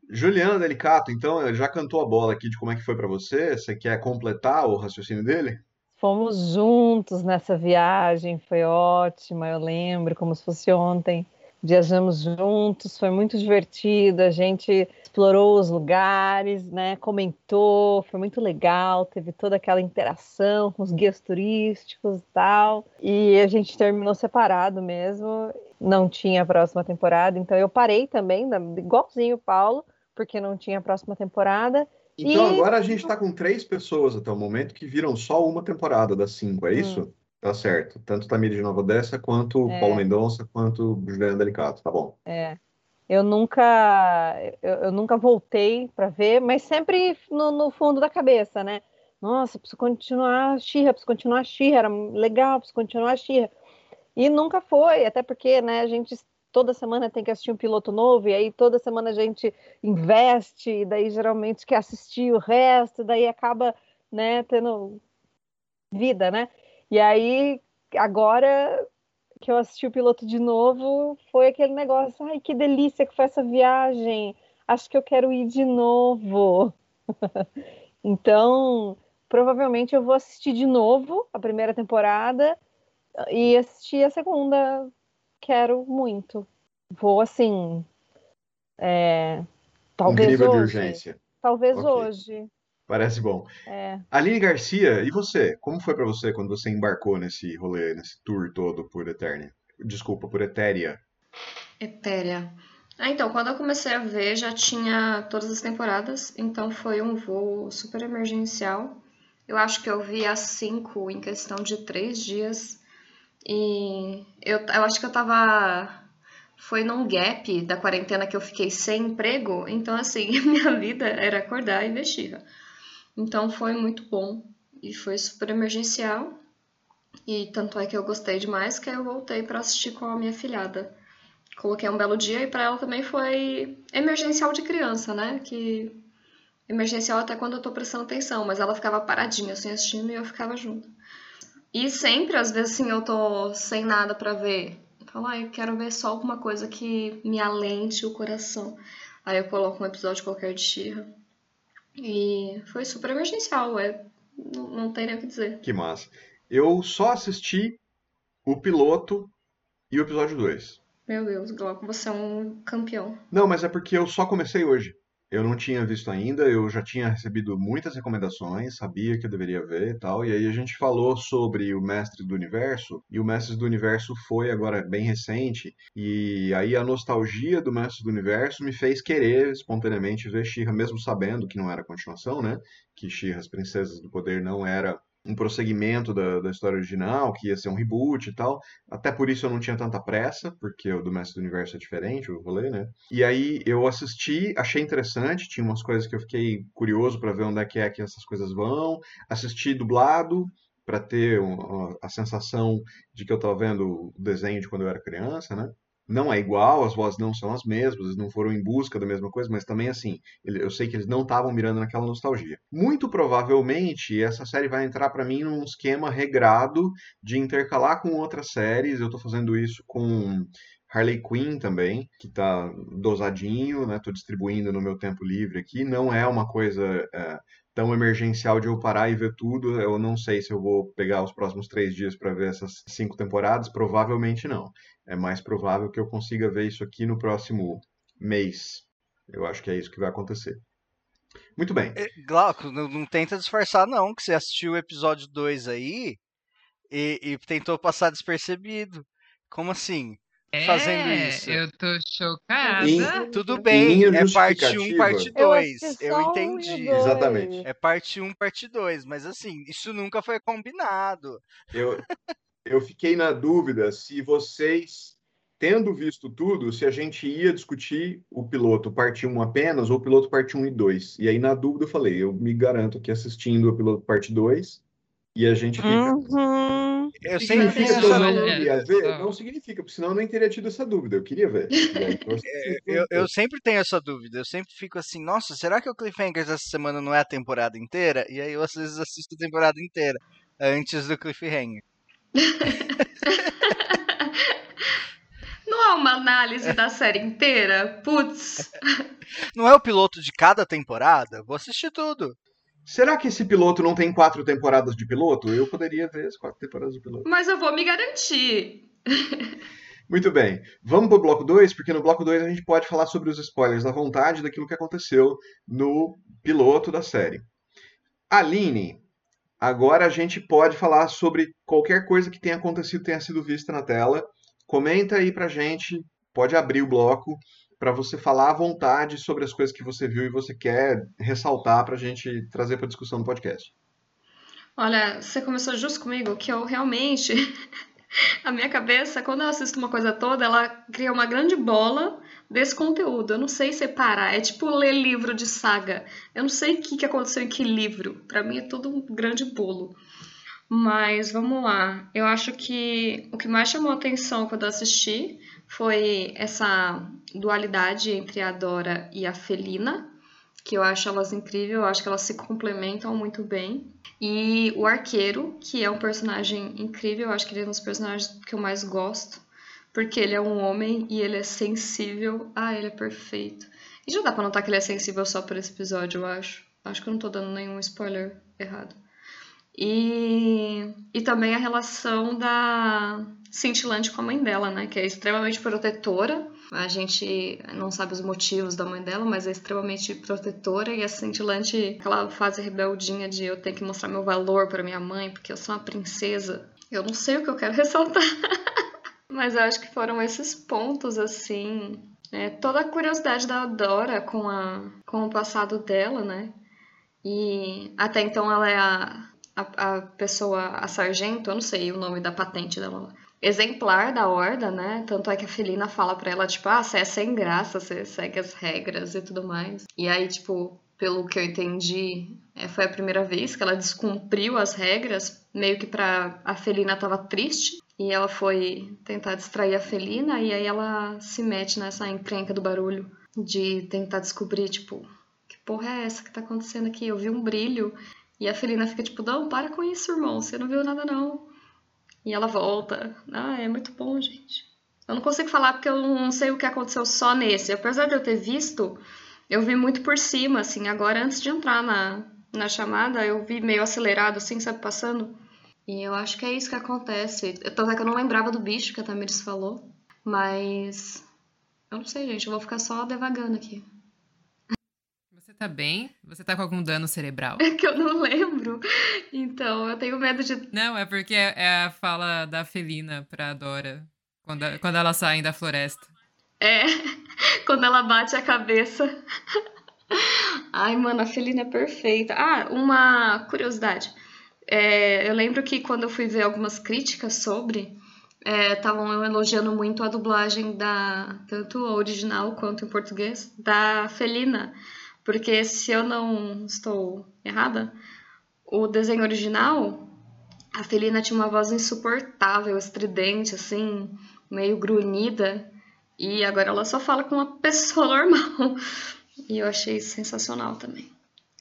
Juliana Delicato, então, já cantou a bola aqui de como é que foi para você? Você quer completar o raciocínio dele? Fomos juntos nessa viagem, foi ótima, eu lembro como se fosse ontem. Viajamos juntos, foi muito divertido, a gente explorou os lugares, né? Comentou, foi muito legal, teve toda aquela interação com os guias turísticos e tal. E a gente terminou separado mesmo, não tinha a próxima temporada, então eu parei também, igualzinho o Paulo, porque não tinha a próxima temporada. Então e... agora a gente está com três pessoas até o momento que viram só uma temporada das cinco, é isso? Tá certo. Tanto Tamir de Nova Odessa, quanto é. Paulo Mendonça, quanto Juliana Delicato, tá bom. É. Eu nunca, eu, eu nunca voltei para ver, mas sempre no, no, fundo da cabeça, né? Nossa, preciso continuar a Xirra, preciso continuar a Xirra, era legal, preciso continuar a Xirra. E nunca foi, até porque, né, a gente toda semana tem que assistir um piloto novo, e aí toda semana a gente investe, e daí geralmente quer assistir o resto, daí acaba, né, tendo vida, né? E aí, agora que eu assisti o piloto de novo, foi aquele negócio, ai, que delícia que foi essa viagem, acho que eu quero ir de novo. então, provavelmente eu vou assistir de novo a primeira temporada e assistir a segunda quero muito. Vou assim. É, talvez nível hoje. Talvez okay. hoje. Parece bom. É. Aline Garcia, e você? Como foi para você quando você embarcou nesse rolê, nesse tour todo por Eternia? Desculpa, por Etéria. Etéria. Ah, então, quando eu comecei a ver, já tinha todas as temporadas, então foi um voo super emergencial. Eu acho que eu vi as cinco em questão de três dias. E eu, eu acho que eu tava. Foi num gap da quarentena que eu fiquei sem emprego, então, assim, minha vida era acordar e ver Então, foi muito bom e foi super emergencial. E tanto é que eu gostei demais que eu voltei para assistir com a minha filhada. Coloquei um belo dia e para ela também foi emergencial de criança, né? Que emergencial até quando eu tô prestando atenção, mas ela ficava paradinha assim assistindo e eu ficava junto. E sempre, às vezes, assim, eu tô sem nada para ver. Eu falo, ah, eu quero ver só alguma coisa que me alente o coração. Aí eu coloco um episódio qualquer de Xirra. E foi super emergencial, é... não, não tem nem o que dizer. Que massa. Eu só assisti o piloto e o episódio 2. Meu Deus, Glauco, você é um campeão. Não, mas é porque eu só comecei hoje. Eu não tinha visto ainda, eu já tinha recebido muitas recomendações, sabia que eu deveria ver e tal. E aí a gente falou sobre o Mestre do Universo, e o Mestre do Universo foi agora bem recente, e aí a nostalgia do Mestre do Universo me fez querer espontaneamente ver She-Ra, mesmo sabendo que não era continuação, né? Que She-Ra, as Princesas do Poder, não era um prosseguimento da, da história original, que ia ser um reboot e tal. Até por isso eu não tinha tanta pressa, porque o do Mestre do Universo é diferente, o rolê, né? E aí eu assisti, achei interessante, tinha umas coisas que eu fiquei curioso para ver onde é que é que essas coisas vão. Assisti dublado, para ter a sensação de que eu estava vendo o desenho de quando eu era criança, né? Não é igual, as vozes não são as mesmas, eles não foram em busca da mesma coisa, mas também assim, eu sei que eles não estavam mirando naquela nostalgia. Muito provavelmente essa série vai entrar para mim num esquema regrado de intercalar com outras séries. Eu estou fazendo isso com Harley Quinn também, que tá dosadinho, né? Tô distribuindo no meu tempo livre aqui. Não é uma coisa é, tão emergencial de eu parar e ver tudo. Eu não sei se eu vou pegar os próximos três dias para ver essas cinco temporadas. Provavelmente não. É mais provável que eu consiga ver isso aqui no próximo mês. Eu acho que é isso que vai acontecer. Muito bem. É, Glauco, não, não tenta disfarçar não, que você assistiu o episódio 2 aí e, e tentou passar despercebido. Como assim? Fazendo É, isso. Eu tô chocada. Tudo Em bem, é parte 1, justificativa. parte Eu 2. assisti Eu um e o entendi. dois. Exatamente. É parte 1, parte 2. Mas assim, isso nunca foi combinado. Eu, eu fiquei na dúvida se vocês, tendo visto tudo, se a gente ia discutir o piloto parte 1 apenas ou o piloto parte 1 e 2. E aí, na dúvida, eu falei, eu me garanto que assistindo o piloto parte 2 e a gente fica. Uhum. Eu sempre Significa que eu essa não ver? Não significa, porque senão eu nem teria tido essa dúvida. Eu queria ver. E aí, eu assisti. Eu, eu sempre tenho essa dúvida. Eu sempre fico assim, nossa, será que o Cliffhanger dessa semana não é a temporada inteira? E aí eu às vezes assisto a temporada inteira antes do Cliffhanger. Não é uma análise da série inteira? Putz. Não é o piloto de cada temporada? Vou assistir tudo. Será que esse piloto não tem quatro temporadas de piloto? Eu poderia ver as quatro temporadas de piloto. Mas eu vou me garantir. Muito bem. Vamos para o bloco 2, porque no bloco 2 a gente pode falar sobre os spoilers à vontade daquilo que aconteceu no piloto da série. Aline, agora a gente pode falar sobre qualquer coisa que tenha acontecido, tenha sido vista na tela. Comenta aí pra gente, pode abrir o bloco para você falar à vontade sobre as coisas que você viu e você quer ressaltar pra gente trazer para discussão no podcast. Olha, você começou justo comigo que eu realmente. A minha cabeça, quando eu assisto uma coisa toda, ela cria uma grande bola desse conteúdo. Eu não sei separar. É tipo ler livro de saga. Eu não sei o que que aconteceu em que livro. Pra mim é tudo um grande bolo. Mas vamos lá. Eu acho que o que mais chamou atenção quando eu assisti foi essa dualidade entre a Dora e a Felina, que eu acho elas incríveis, eu acho que elas se complementam muito bem. E o Arqueiro, que é um personagem incrível, eu acho que ele é um dos personagens que eu mais gosto, porque ele é um homem e ele é sensível. Ah, ele é perfeito. E já dá pra notar que ele é sensível só por esse episódio, eu acho. Acho que eu não tô dando nenhum spoiler errado. E, e também a relação da Cintilante com a mãe dela, né? Que é extremamente protetora. A gente não sabe os motivos da mãe dela, mas é extremamente protetora. E a Cintilante, aquela fase rebeldinha de eu tenho que mostrar meu valor para minha mãe, porque eu sou uma princesa. Eu não sei o que eu quero ressaltar. Mas eu acho que foram esses pontos, assim. né? toda a curiosidade da Dora com, a, com o passado dela, né? E até então ela é a, a, a pessoa, a sargento, eu não sei o nome da patente dela. Exemplar da horda, né? Tanto é que a Felina fala pra ela, tipo, ah, você é sem graça, você segue as regras e tudo mais. E aí, tipo, pelo que eu entendi, é, foi a primeira vez que ela descumpriu as regras, meio que pra. A Felina tava triste. E ela foi tentar distrair a Felina, e aí ela se mete nessa encrenca do barulho de tentar descobrir, tipo, que porra é essa que tá acontecendo aqui? Eu vi um brilho. E a Felina fica tipo, não, para com isso, irmão, você não viu nada não. E ela volta. Ah, é muito bom, gente. Eu não consigo falar porque eu não sei o que aconteceu só nesse. Apesar de eu ter visto, eu vi muito por cima, assim. Agora, antes de entrar na, na chamada, eu vi meio acelerado, assim, sabe, passando. E eu acho que é isso que acontece. Tanto é que eu não lembrava do bicho que a Tamiris falou. Mas. Eu não sei, gente. Eu vou ficar só devagando aqui. Você tá bem? Você tá com algum dano cerebral? É que eu não lembro. Então, eu tenho medo de. Não, é porque é é a fala da Felina pra Dora quando, quando elas saem da floresta. É. Quando ela bate a cabeça. Ai, mano, a Felina é perfeita. Ah, uma curiosidade. É, eu lembro que quando eu fui ver algumas críticas sobre, estavam elogiando muito a dublagem da tanto a original quanto em português da Felina, porque se eu não estou errada, o desenho original a Felina tinha uma voz insuportável, estridente, assim, meio grunhida, e agora ela só fala com uma pessoa normal. E eu achei sensacional também.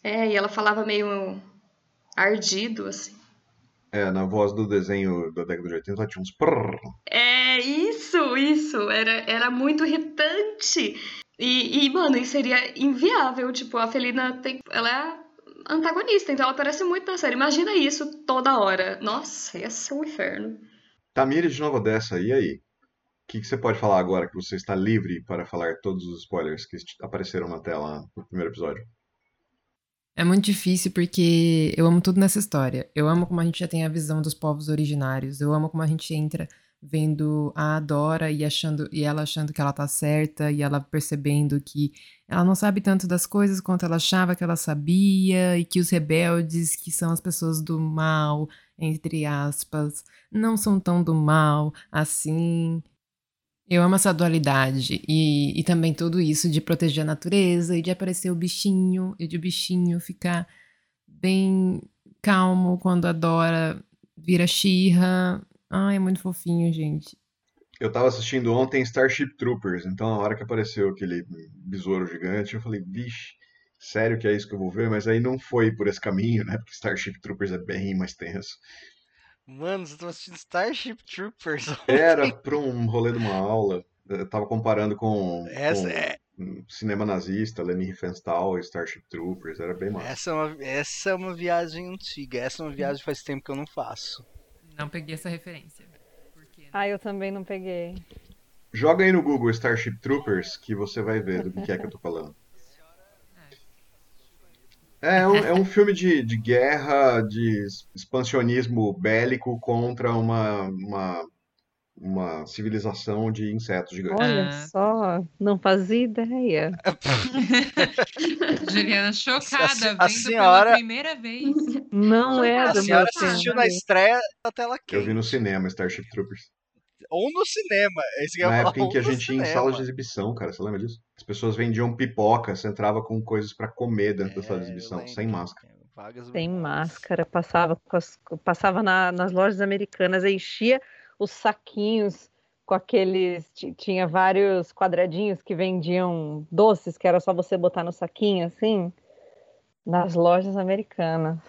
É, e ela falava meio ardido, assim. É, na voz do desenho da década de 80 ela tinha uns prrr. É, isso, isso. Era, era muito irritante. E, e, mano, isso seria inviável. Tipo, a Felina tem. Ela é antagonista, então ela aparece muito na série. Imagina isso toda hora. Nossa, ia ser um inferno. Tamires de Nova Odessa, e aí? O que, que você pode falar agora que você está livre para falar todos os spoilers que apareceram na tela no primeiro episódio? É muito difícil porque eu amo tudo nessa história. Eu amo como a gente já tem a visão dos povos originários. Eu amo como a gente entra vendo a Dora e achando e ela achando que ela tá certa e ela percebendo que ela não sabe tanto das coisas quanto ela achava que ela sabia e que os rebeldes, que são as pessoas do mal, entre aspas, não são tão do mal assim. Eu amo essa dualidade e, e também tudo isso de proteger a natureza e de aparecer o bichinho e de o bichinho ficar bem calmo quando a Dora vira xirra. Ai, é muito fofinho, gente. Eu tava assistindo ontem Starship Troopers, então na hora que apareceu aquele besouro gigante, eu falei, vixe, sério que é isso que eu vou ver? Mas aí não foi por esse caminho, né? Porque Starship Troopers é bem mais tenso. Mano, você tá assistindo Starship Troopers? Era pra um rolê de uma aula. Eu tava comparando com, Essa com é- cinema nazista, Leni Riefenstahl e Starship Troopers, era bem massa. Essa é, uma, essa é uma viagem antiga. Essa é uma viagem que faz tempo que eu não faço. Não peguei essa referência. Por quê? Ah, eu também não peguei. Joga aí no Google Starship Troopers que você vai ver do que é que eu tô falando. É um, é um filme de, de guerra, de expansionismo bélico contra uma, uma, uma civilização de insetos gigantes. Olha Ah. só, não fazia ideia. Juliana chocada, A vendo senhora- pela primeira vez. Não é A senhora assistiu na estreia da tela Eu vi quente. no cinema Starship Troopers. Ou no cinema. É que eu Na ia época falar, em que a gente ia em cinema. sala de exibição, cara, você lembra disso? As pessoas vendiam pipoca, você entrava com coisas pra comer dentro da sala de É, exibição, sem máscara. Vagas Sem máscara, passava, as- passava na- nas lojas americanas, enchia os saquinhos com aqueles. ti- Tinha vários quadradinhos que vendiam doces, que era só você botar no saquinho, assim, nas lojas americanas.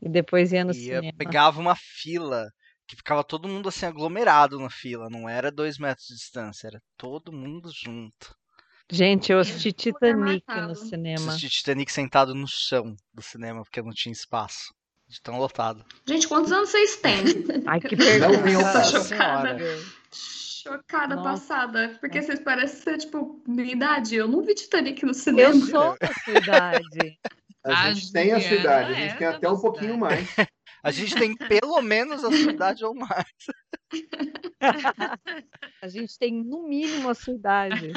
E depois ia no E eu cinema. pegava uma fila que ficava todo mundo assim aglomerado na fila. Não era dois metros de distância, era todo mundo junto. Gente, eu assisti Titanic no cinema. Assisti Titanic sentado no chão do cinema porque não tinha espaço. De tão lotado. Gente, quantos anos vocês têm? Ai, que pergunta. Nossa, chocada. Chocada, Nossa. passada. Porque vocês parecem ser, tipo, minha idade. Eu não vi Titanic no Eu cinema. sou da sua idade. A A gente tem a sua idade, a gente é tem da até um pouquinho mais. A gente tem pelo menos a sua idade ou mais. A gente tem no mínimo a sua idade.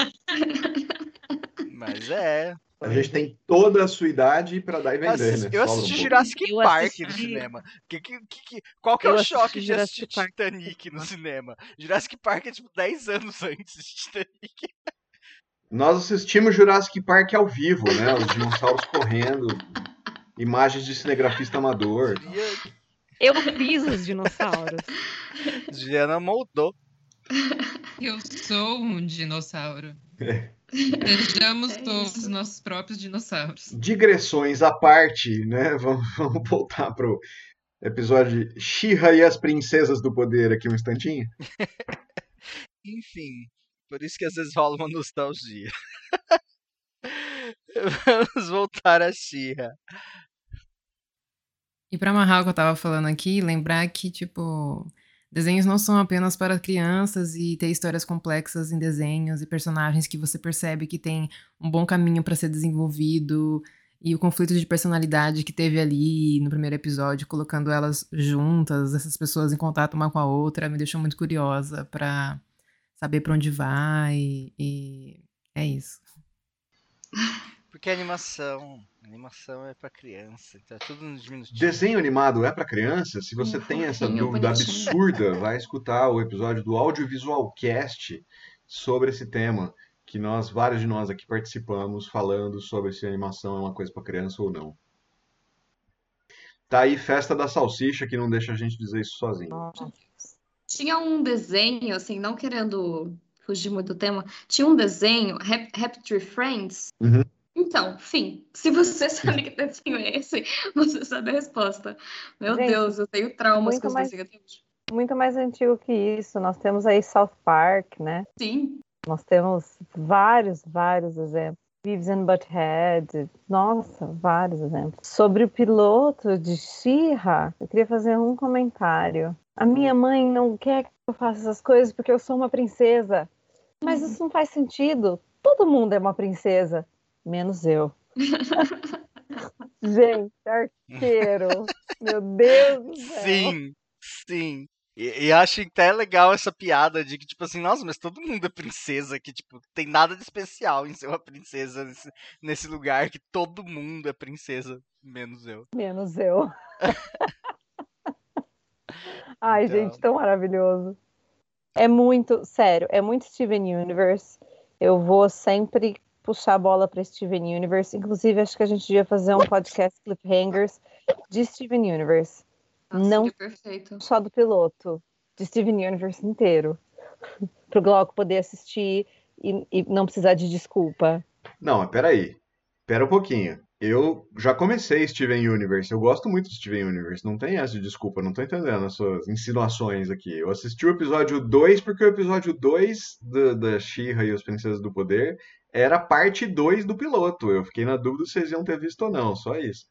Mas é. A gente tem toda a sua idade pra dar e Eu vender, assisti, né? eu um assisti pouco. Jurassic Eu Park no assisti- cinema. Que, que, que, que- qual que é o choque de Jurassic assistir Park. Titanic no cinema? Jurassic Park é tipo 10 anos antes de Titanic. Nós assistimos Jurassic Park ao vivo, né? Os dinossauros correndo, imagens de cinegrafista amador. E Eu fiz os dinossauros. a Juliana moldou. Eu sou um dinossauro. É. Sejamos É todos isso. nossos próprios dinossauros. Digressões à parte, né? Vamos, vamos voltar pro episódio de She-Ra e as Princesas do Poder aqui um instantinho. Enfim, por isso que às vezes rola uma nostalgia. Vamos voltar a Xirra. E pra amarrar o que eu tava falando aqui, lembrar que, tipo, desenhos não são apenas para crianças e ter histórias complexas em desenhos e personagens que você percebe que tem um bom caminho pra ser desenvolvido e o conflito de personalidade que teve ali no primeiro episódio, colocando elas juntas, essas pessoas em contato uma com a outra, me deixou muito curiosa pra saber pra onde vai e é isso. Porque a animação. Animação é pra criança. É tudo no diminutivo. Desenho animado é pra criança? Se você tem essa fofinho, dúvida absurda, vai escutar o episódio do Audiovisual Cast sobre esse tema, que nós, vários de nós aqui participamos, falando sobre se a animação é uma coisa pra criança ou não. Tá aí Festa da Salsicha, que não deixa a gente dizer isso sozinho. Tinha um desenho, assim, não querendo fugir muito do tema, tinha um desenho, Hap- Happy Tree Friends. Uhum. Então, fim, se você sabe que desenho é esse, você sabe a resposta. Meu Gente, Deus, eu tenho traumas com esse mais- desenho até hoje. Muito mais antigo que isso. Nós temos aí South Park, né? Sim, Nós temos vários, vários exemplos. Beavis and Butthead. Nossa, vários exemplos. Sobre o piloto de She-Ra, eu queria fazer um comentário. A minha mãe não quer que eu faça essas coisas porque eu sou uma princesa. Mas isso não faz sentido. Todo mundo é uma princesa, menos eu. Gente, arqueiro. Meu Deus do céu. Sim, sim. E, e acho até legal essa piada de que, tipo assim, nossa, mas todo mundo é princesa, que, tipo, tem nada de especial em ser uma princesa nesse, nesse lugar, que todo mundo é princesa, menos eu. Menos eu. Ai, Então. gente, tão maravilhoso. É muito, sério, é muito Steven Universe. Eu vou sempre puxar a bola para Steven Universe. Inclusive, acho que a gente devia fazer um podcast Cliffhangers de Steven Universe. Nossa, Não. Só do piloto, de Steven Universe inteiro. Pro Glauco poder assistir e, e não precisar de desculpa. Não, mas peraí. Pera um pouquinho. Eu já comecei Steven Universe. Eu gosto muito de Steven Universe. Não tem essa de desculpa. Não tô entendendo as suas insinuações aqui. Eu assisti o episódio 2 porque o episódio 2 do- da She-Ra e os Princesas do Poder era parte 2 do piloto. Eu fiquei na dúvida se vocês iam ter visto ou não. Só isso.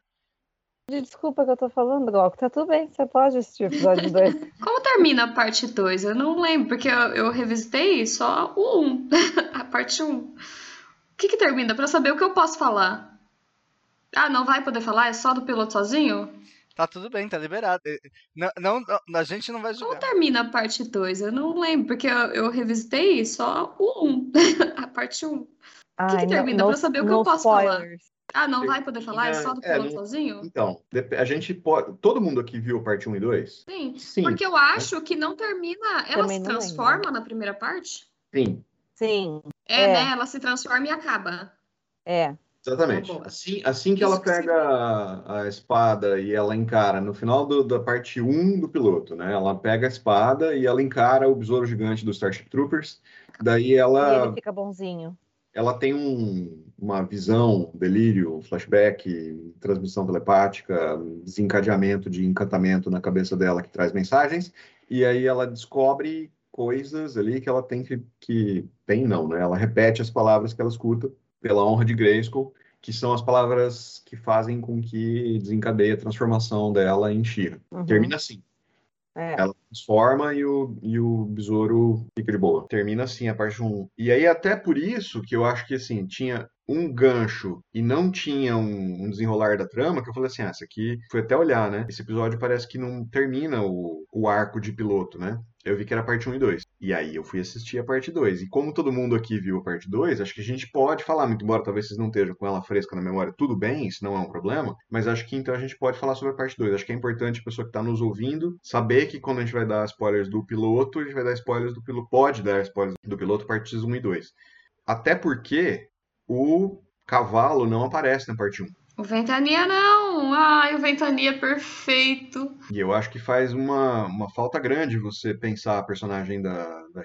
De desculpa que eu tô falando, Glauco. Tá tudo bem, você pode assistir o episódio 2. Como termina a parte 2? Eu não lembro, porque eu, eu revisitei só o 1, um, a parte 1. Um. O que que termina? Pra saber o que eu posso falar. Ah, não vai poder falar? É só do piloto sozinho? Tá tudo bem, tá liberado. Não, não, não, a gente não vai Como julgar. termina a parte 2? Eu não lembro, porque eu, eu revisitei só o 1, um, a parte 1. Um. Ai, que termina? Pra saber o que eu posso falar. Ah, não vai poder falar? É só do É, piloto não- sozinho? Então, a gente pode. Todo mundo aqui viu parte 1 e 2? Sim. Sim. Porque eu acho que não termina. Ela Também se não transforma na primeira parte? Sim, Sim, É, É. né? Ela se transforma e acaba. é. Exatamente. Tá. Assim, assim que ela pega a, espada e ela encara, no final do- da parte 1 do piloto, né? Ela pega a espada e ela encara o besouro gigante do Starship Troopers. Daí E ela, ele fica bonzinho. ela tem um- uma visão, delírio, flashback, transmissão telepática, desencadeamento de encantamento na cabeça dela que traz mensagens. E aí ela descobre coisas ali que ela tem que, que tem não, né? Ela repete as palavras que ela escuta pela honra de Grayskull, que são as palavras que fazem com que desencadeie a transformação dela em She-Ra. Uhum. Termina assim. É. Ela transforma e o, e o besouro fica de boa. Termina assim a parte 1. E aí, até por isso que eu acho que assim, tinha um gancho e não tinha um, um desenrolar da trama, que eu falei assim, ah, essa aqui foi até olhar, né? Esse episódio parece que não termina o, o arco de piloto, né? Eu vi que era parte 1 e 2. E aí eu fui assistir a parte 2. E como todo mundo aqui viu a parte 2, acho que a gente pode falar, muito embora talvez vocês não estejam com ela fresca na memória, tudo bem, isso não é um problema, mas acho que então a gente pode falar sobre a parte 2. Acho que é importante a pessoa que está nos ouvindo saber que quando a gente vai dar spoilers do piloto, a gente vai dar spoilers do piloto, pode dar spoilers do piloto partes 1 e 2. Até porque o cavalo não aparece na parte 1. O Ventania não. Ai, o Ventania é perfeito. E eu acho que faz uma, uma falta grande você pensar a personagem da, da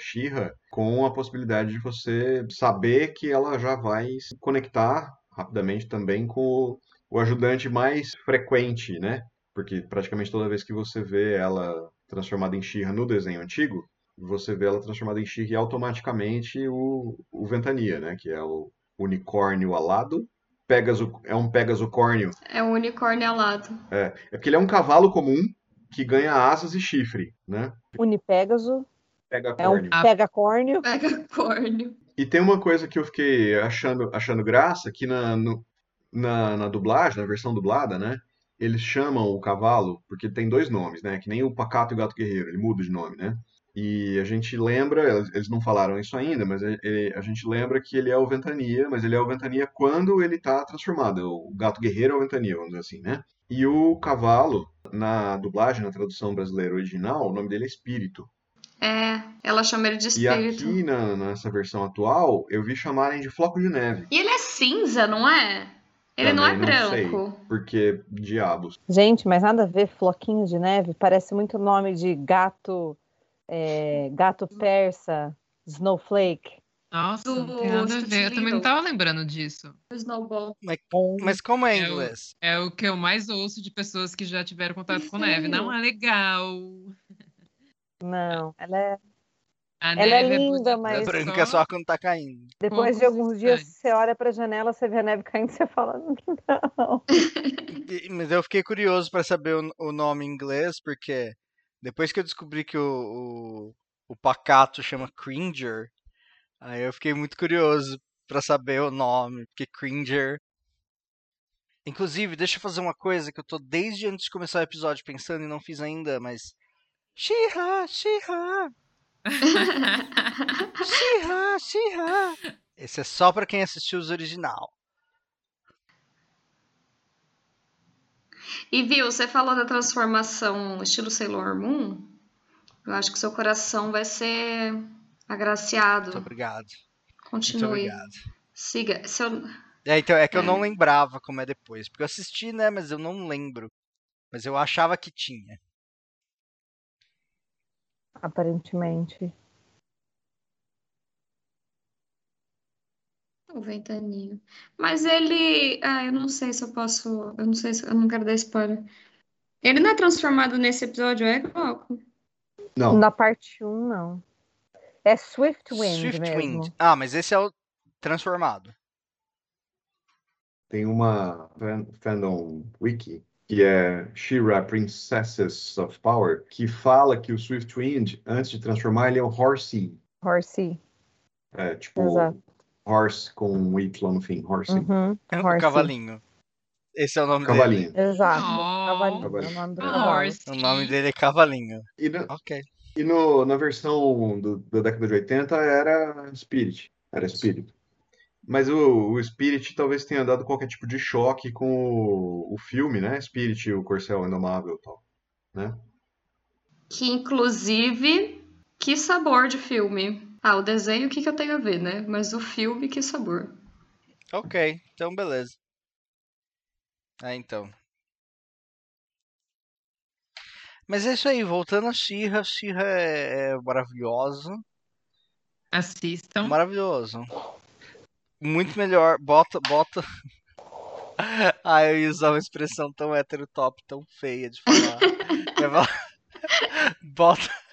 com a possibilidade de você saber que ela já vai se conectar rapidamente também com o, o ajudante mais frequente, né? Porque praticamente toda vez que você vê ela transformada em She-Ra no desenho antigo, você vê ela transformada em She-Ra e automaticamente o, o Ventania, né? Que é o unicórnio alado. Pegasus, é um Pegasocórnio É um unicórnio alado. é porque ele é um cavalo comum que ganha asas e chifre, né? Unipegaso Pega é um córneo. pega-córneo. Pega córneo. E tem uma coisa que eu fiquei achando, achando graça, que na, no- na, na dublagem, na versão dublada, né? Eles chamam o cavalo, porque tem dois nomes, né? Que nem o Pacato e o Gato Guerreiro, ele muda de nome, né? E a gente lembra, eles não falaram isso ainda, mas ele- a gente lembra que ele é o Ventania, mas ele é o Ventania quando ele tá transformado. O Gato Guerreiro é o Ventania, vamos dizer assim, né? E o cavalo, na dublagem, na tradução brasileira original, o nome dele é Espírito. É, ela chama ele de E espírito. aqui na, nessa versão atual, eu vi chamarem de Floco de Neve. E ele é cinza, não é? Ele não é Também não sei. branco. Porque, diabos. Gente, mas nada a ver, floquinho de neve, parece muito nome de gato, é, gato persa, snowflake. Nossa, Do não tem nada a ver. Eu também não tava lembrando disso. O Snowball. Mas como é em Eu- inglês? É o que eu mais ouço de pessoas que já tiveram contato com neve. Não é legal. Não, ela é. A Ela é neve linda, bonita mas- É branca só quando tá caindo. Depois de Poucos alguns dias, instantes. você olha pra janela, você vê a neve caindo, você fala, não. E- Mas eu fiquei curioso pra saber o, o nome em inglês, porque depois que eu descobri que o, o, o pacato chama Cringer, aí eu fiquei muito curioso pra saber o nome, porque Cringer Inclusive, deixa eu fazer uma coisa que eu tô desde antes de começar o episódio pensando e não fiz ainda, mas. She-ha, She-ha, She-ha, She-ha. Esse é só pra quem assistiu os original. E viu, você falou da transformação estilo Sailor Moon. Eu acho que seu coração vai ser agraciado. Muito obrigado. Muito Continue. obrigado. Siga. Se eu- É, então, é que eu É. não lembrava como é depois. Porque eu assisti, né, mas eu não lembro. Mas eu achava que tinha. Aparentemente. O Ventaninho. Mas ele. Ah, eu não sei se eu posso. Eu não sei se. Eu não quero dar spoiler. Ele não é transformado nesse episódio, é, Glauco? Não, Na parte 1, não. É Swift Wind Swift mesmo. Wind. Ah, mas esse é o transformado. tem uma fan- fandom wiki que é She-Ra Princesses of Power, que fala que o Swiftwind, antes de transformar, ele é o Horsey. Horsey. É, tipo, Exato. Horse com um Y no fim, Horsey. Uhum. É o Horsey. cavalinho. Esse é o nome Cavalinho. Exato. Oh. Cavalinho. Cavalinho. É o nome do Ah. Horse. dele. O nome dele é Cavalinho. E, na, Ok. e no, na versão do- da década de 80 era Spirit. Era Spirit. Mas o, o Spirit talvez tenha dado qualquer tipo de choque com o, o filme, né? Spirit, o Corcel Indomável e tal. Né? Que inclusive. Que sabor de filme. Ah, o desenho, o que, que eu tenho a ver, né? Mas o filme, que sabor. Ok, então beleza. Ah, então. Mas é isso aí, voltando a She-Ra, She-Ra é, é maravilhosa. Assistam. Maravilhoso. Muito melhor. Bota, bota. Ah, eu ia usar uma expressão tão heterotop, tão feia de falar, Bota.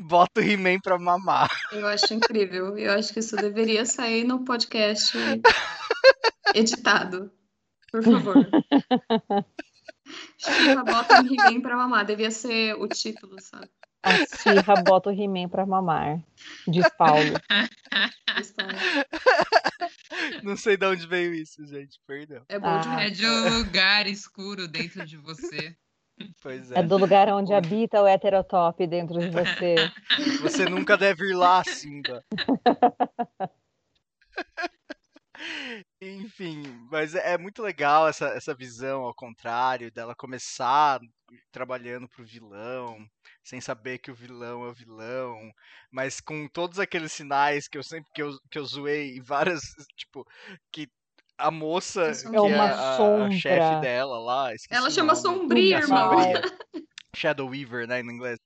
Bota o He-Man pra mamar. Eu acho incrível. Eu acho que isso deveria sair no podcast editado. Por favor. Chica bota um He-Man pra mamar. Devia ser o título, sabe? A Xirra bota o He-Man pra mamar. Diz Paulo. Não sei de onde veio isso, gente. Perdão. É bom Ah. É de um lugar escuro dentro de você. É é. do lugar onde habita o heterotop dentro de você. Você nunca deve ir lá, Simba. Enfim, mas é é muito legal essa, essa visão ao contrário, dela começar trabalhando pro vilão, sem saber que o vilão é o vilão, mas com todos aqueles sinais que eu sempre que eu, que eu zoei várias, tipo, que a moça É que uma é a, a chefe dela lá, Ela chama nome. Sombria, irmão. Sombria. Shadow Weaver, né, em inglês.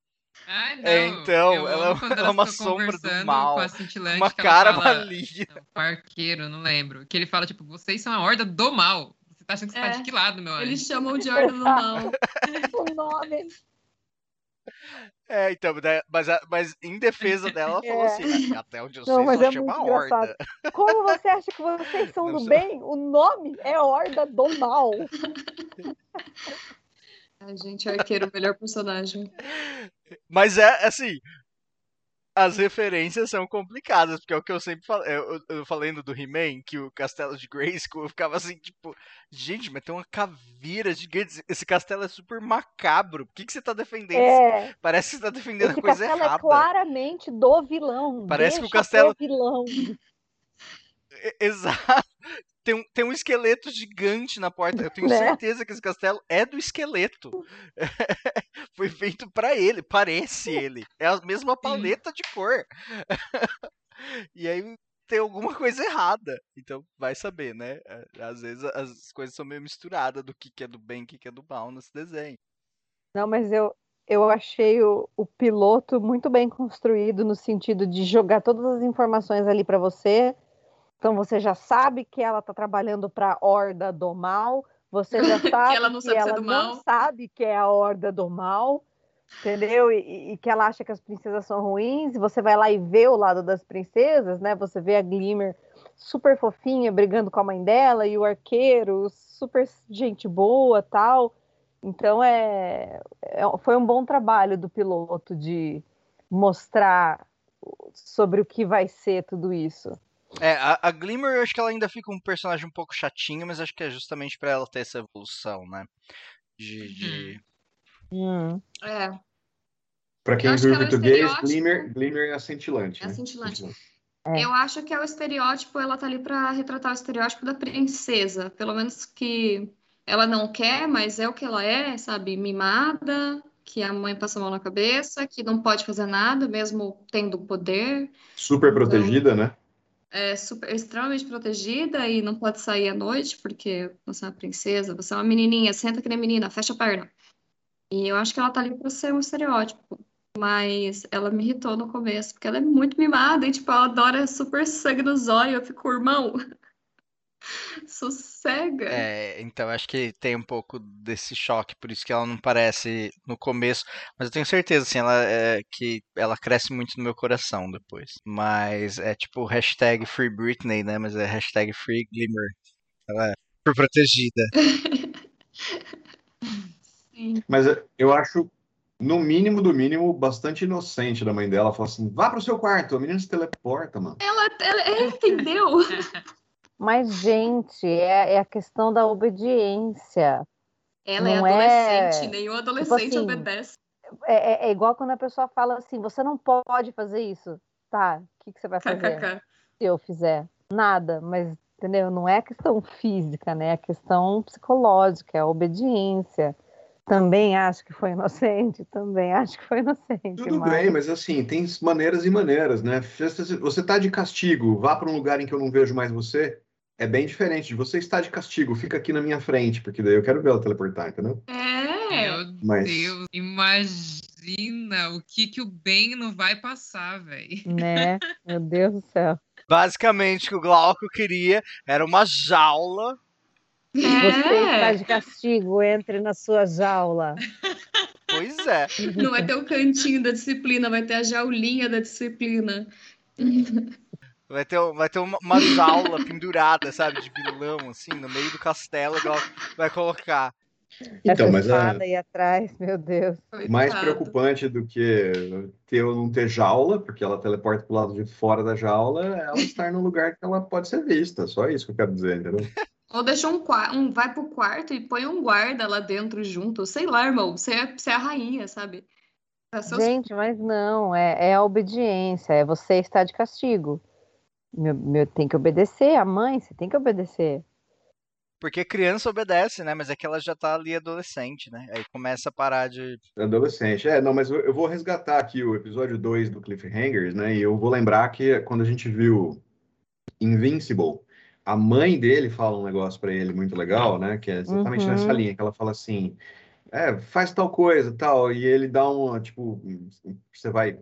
Ai, não. É, então, eu ela- ela é uma ficam sombra do mal, Com a cintilante, Uma cara maligna. Parqueiro, não lembro. Que ele fala, tipo, vocês são a horda do mal. Você tá achando que você tá É, de que lado, meu anjo? Eles chamam de Ordem do Mal. o nome. É, então, né, mas, a- mas em defesa dela, ela falou É. assim, até onde eu sei, Não, mas só é chama muito horda. engraçado. Como você acha que vocês são Não do sei. bem? O nome é Horda do Mal. Ai, gente, Arqueiro, o melhor personagem. Mas é, assim, as referências são complicadas, porque é o que eu sempre falo, eu, eu- eu falando do He-Man, que o castelo de Grayskull, eu ficava assim, tipo, gente, mas tem uma caveira gigante, esse castelo é super macabro, por que, que você tá defendendo? É, Parece que você tá defendendo esse a coisa castelo é errada. claramente do vilão. Parece que o Deixa castelo- vilão. Exato. Tem um, tem um esqueleto gigante na porta. Eu tenho Né? certeza que esse castelo é do esqueleto. Foi feito pra ele, parece ele. É a mesma paleta de cor. e aí tem alguma coisa errada. Então vai saber, né? É, Às vezes as coisas são meio misturadas do que, que é do bem e o que, que é do mal nesse desenho. Não, mas eu, eu achei o, o piloto muito bem construído no sentido de jogar todas as informações ali para você. Então você já sabe que ela está trabalhando para a Horda do Mal. Você já sabe ela não sabe ser ela do não sabe que é a Horda do Mal, entendeu? E- E, e que ela acha que as princesas são ruins. E você vai lá e vê o lado das princesas, né? Você vê a Glimmer super fofinha brigando com a mãe dela e o arqueiro super gente boa, tal. Então é, é- foi um bom trabalho do piloto de mostrar sobre o que vai ser tudo isso. É, a, a Glimmer eu acho que ela ainda fica um personagem um pouco chatinho, mas acho que é justamente pra ela ter essa evolução, né? De. de... Hum. É, Pra quem viu que em ela é português, estereótipo. Glimmer, Glimmer é a cintilante. É a né? cintilante. É. Eu acho que é o estereótipo, ela tá ali pra retratar o estereótipo da princesa. Pelo menos que ela não quer, mas é o que ela é, sabe? Mimada, que a mãe passa a mão na cabeça, que não pode fazer nada, mesmo tendo poder. Super protegida, né? É super, extremamente protegida e não pode sair à noite, porque você é uma princesa, você é uma menininha, senta que nem menina, fecha a perna. E eu acho que ela tá ali pra ser um estereótipo. Mas ela me irritou no começo, porque ela é muito mimada e, tipo, ela adora super sangue no zóio. Eu fico, irmão, sossega. É, então acho que tem um pouco desse choque, por isso que ela não parece no começo, mas eu tenho certeza, assim, ela é, que ela cresce muito no meu coração depois. Mas é tipo hashtag Free Britney, né? Mas é hashtag Free Glimmer. Ela é super protegida. Sim. Mas eu acho, no mínimo do mínimo, bastante inocente da mãe dela. Fala assim: vá pro seu quarto, a menina se teleporta, mano. Ela, ela, ela entendeu? Mas, gente, é, é a questão da obediência. Ela é Não é- adolescente, nenhum adolescente assim, obedece. É, é- é igual quando a pessoa fala assim: você não pode fazer isso. Tá, o que, que você vai fazer KKK. se eu fizer? Nada, mas entendeu? Não é questão física, né? É questão psicológica, é a obediência. Também acho que foi inocente, também acho que foi inocente. Tudo mas- bem, mas assim, tem maneiras e maneiras, né? Você tá de castigo, vá para um lugar em que eu não vejo mais você. É bem diferente de você está de castigo, fica aqui na minha frente, porque daí eu quero ver ela teleportar, entendeu? É. Meu Mas- Deus, imagina o que que o Ben não vai passar, velho. Né? Meu Deus do céu. Basicamente, o que o Glauco queria era uma jaula. Você está É. de castigo, entre na sua jaula. Pois é. Não vai ter o cantinho da disciplina, vai ter a jaulinha da disciplina. Vai ter, vai ter uma, uma jaula pendurada, sabe, de vilão, assim, no meio do castelo, Glauco vai colocar. Então, Essa mas a aí atrás, meu Deus. mais Coitado. preocupante do que ter ou não ter jaula, porque ela teleporta pro lado de fora da jaula, é ela estar num lugar que ela pode ser vista. Só isso que eu quero dizer, entendeu? Ou deixa um, um vai pro quarto e põe um guarda lá dentro junto. Sei lá, irmão. Você é, você é a rainha, sabe? Tá seus- Gente, mas não, é, é a obediência, é você estar de castigo. Meu, meu, tem que obedecer, a mãe, você tem que obedecer. Porque criança obedece, né? Mas é que ela já tá ali adolescente, né? Aí começa a parar de. Adolescente. É, não, mas eu, eu vou resgatar aqui o episódio 2 do Cliffhangers, né? E eu vou lembrar que quando a gente viu Invincible, a mãe dele fala um negócio pra ele muito legal, né? Que é exatamente Uhum. nessa linha, que ela fala assim, é, faz tal coisa, tal, e ele dá uma, tipo, você vai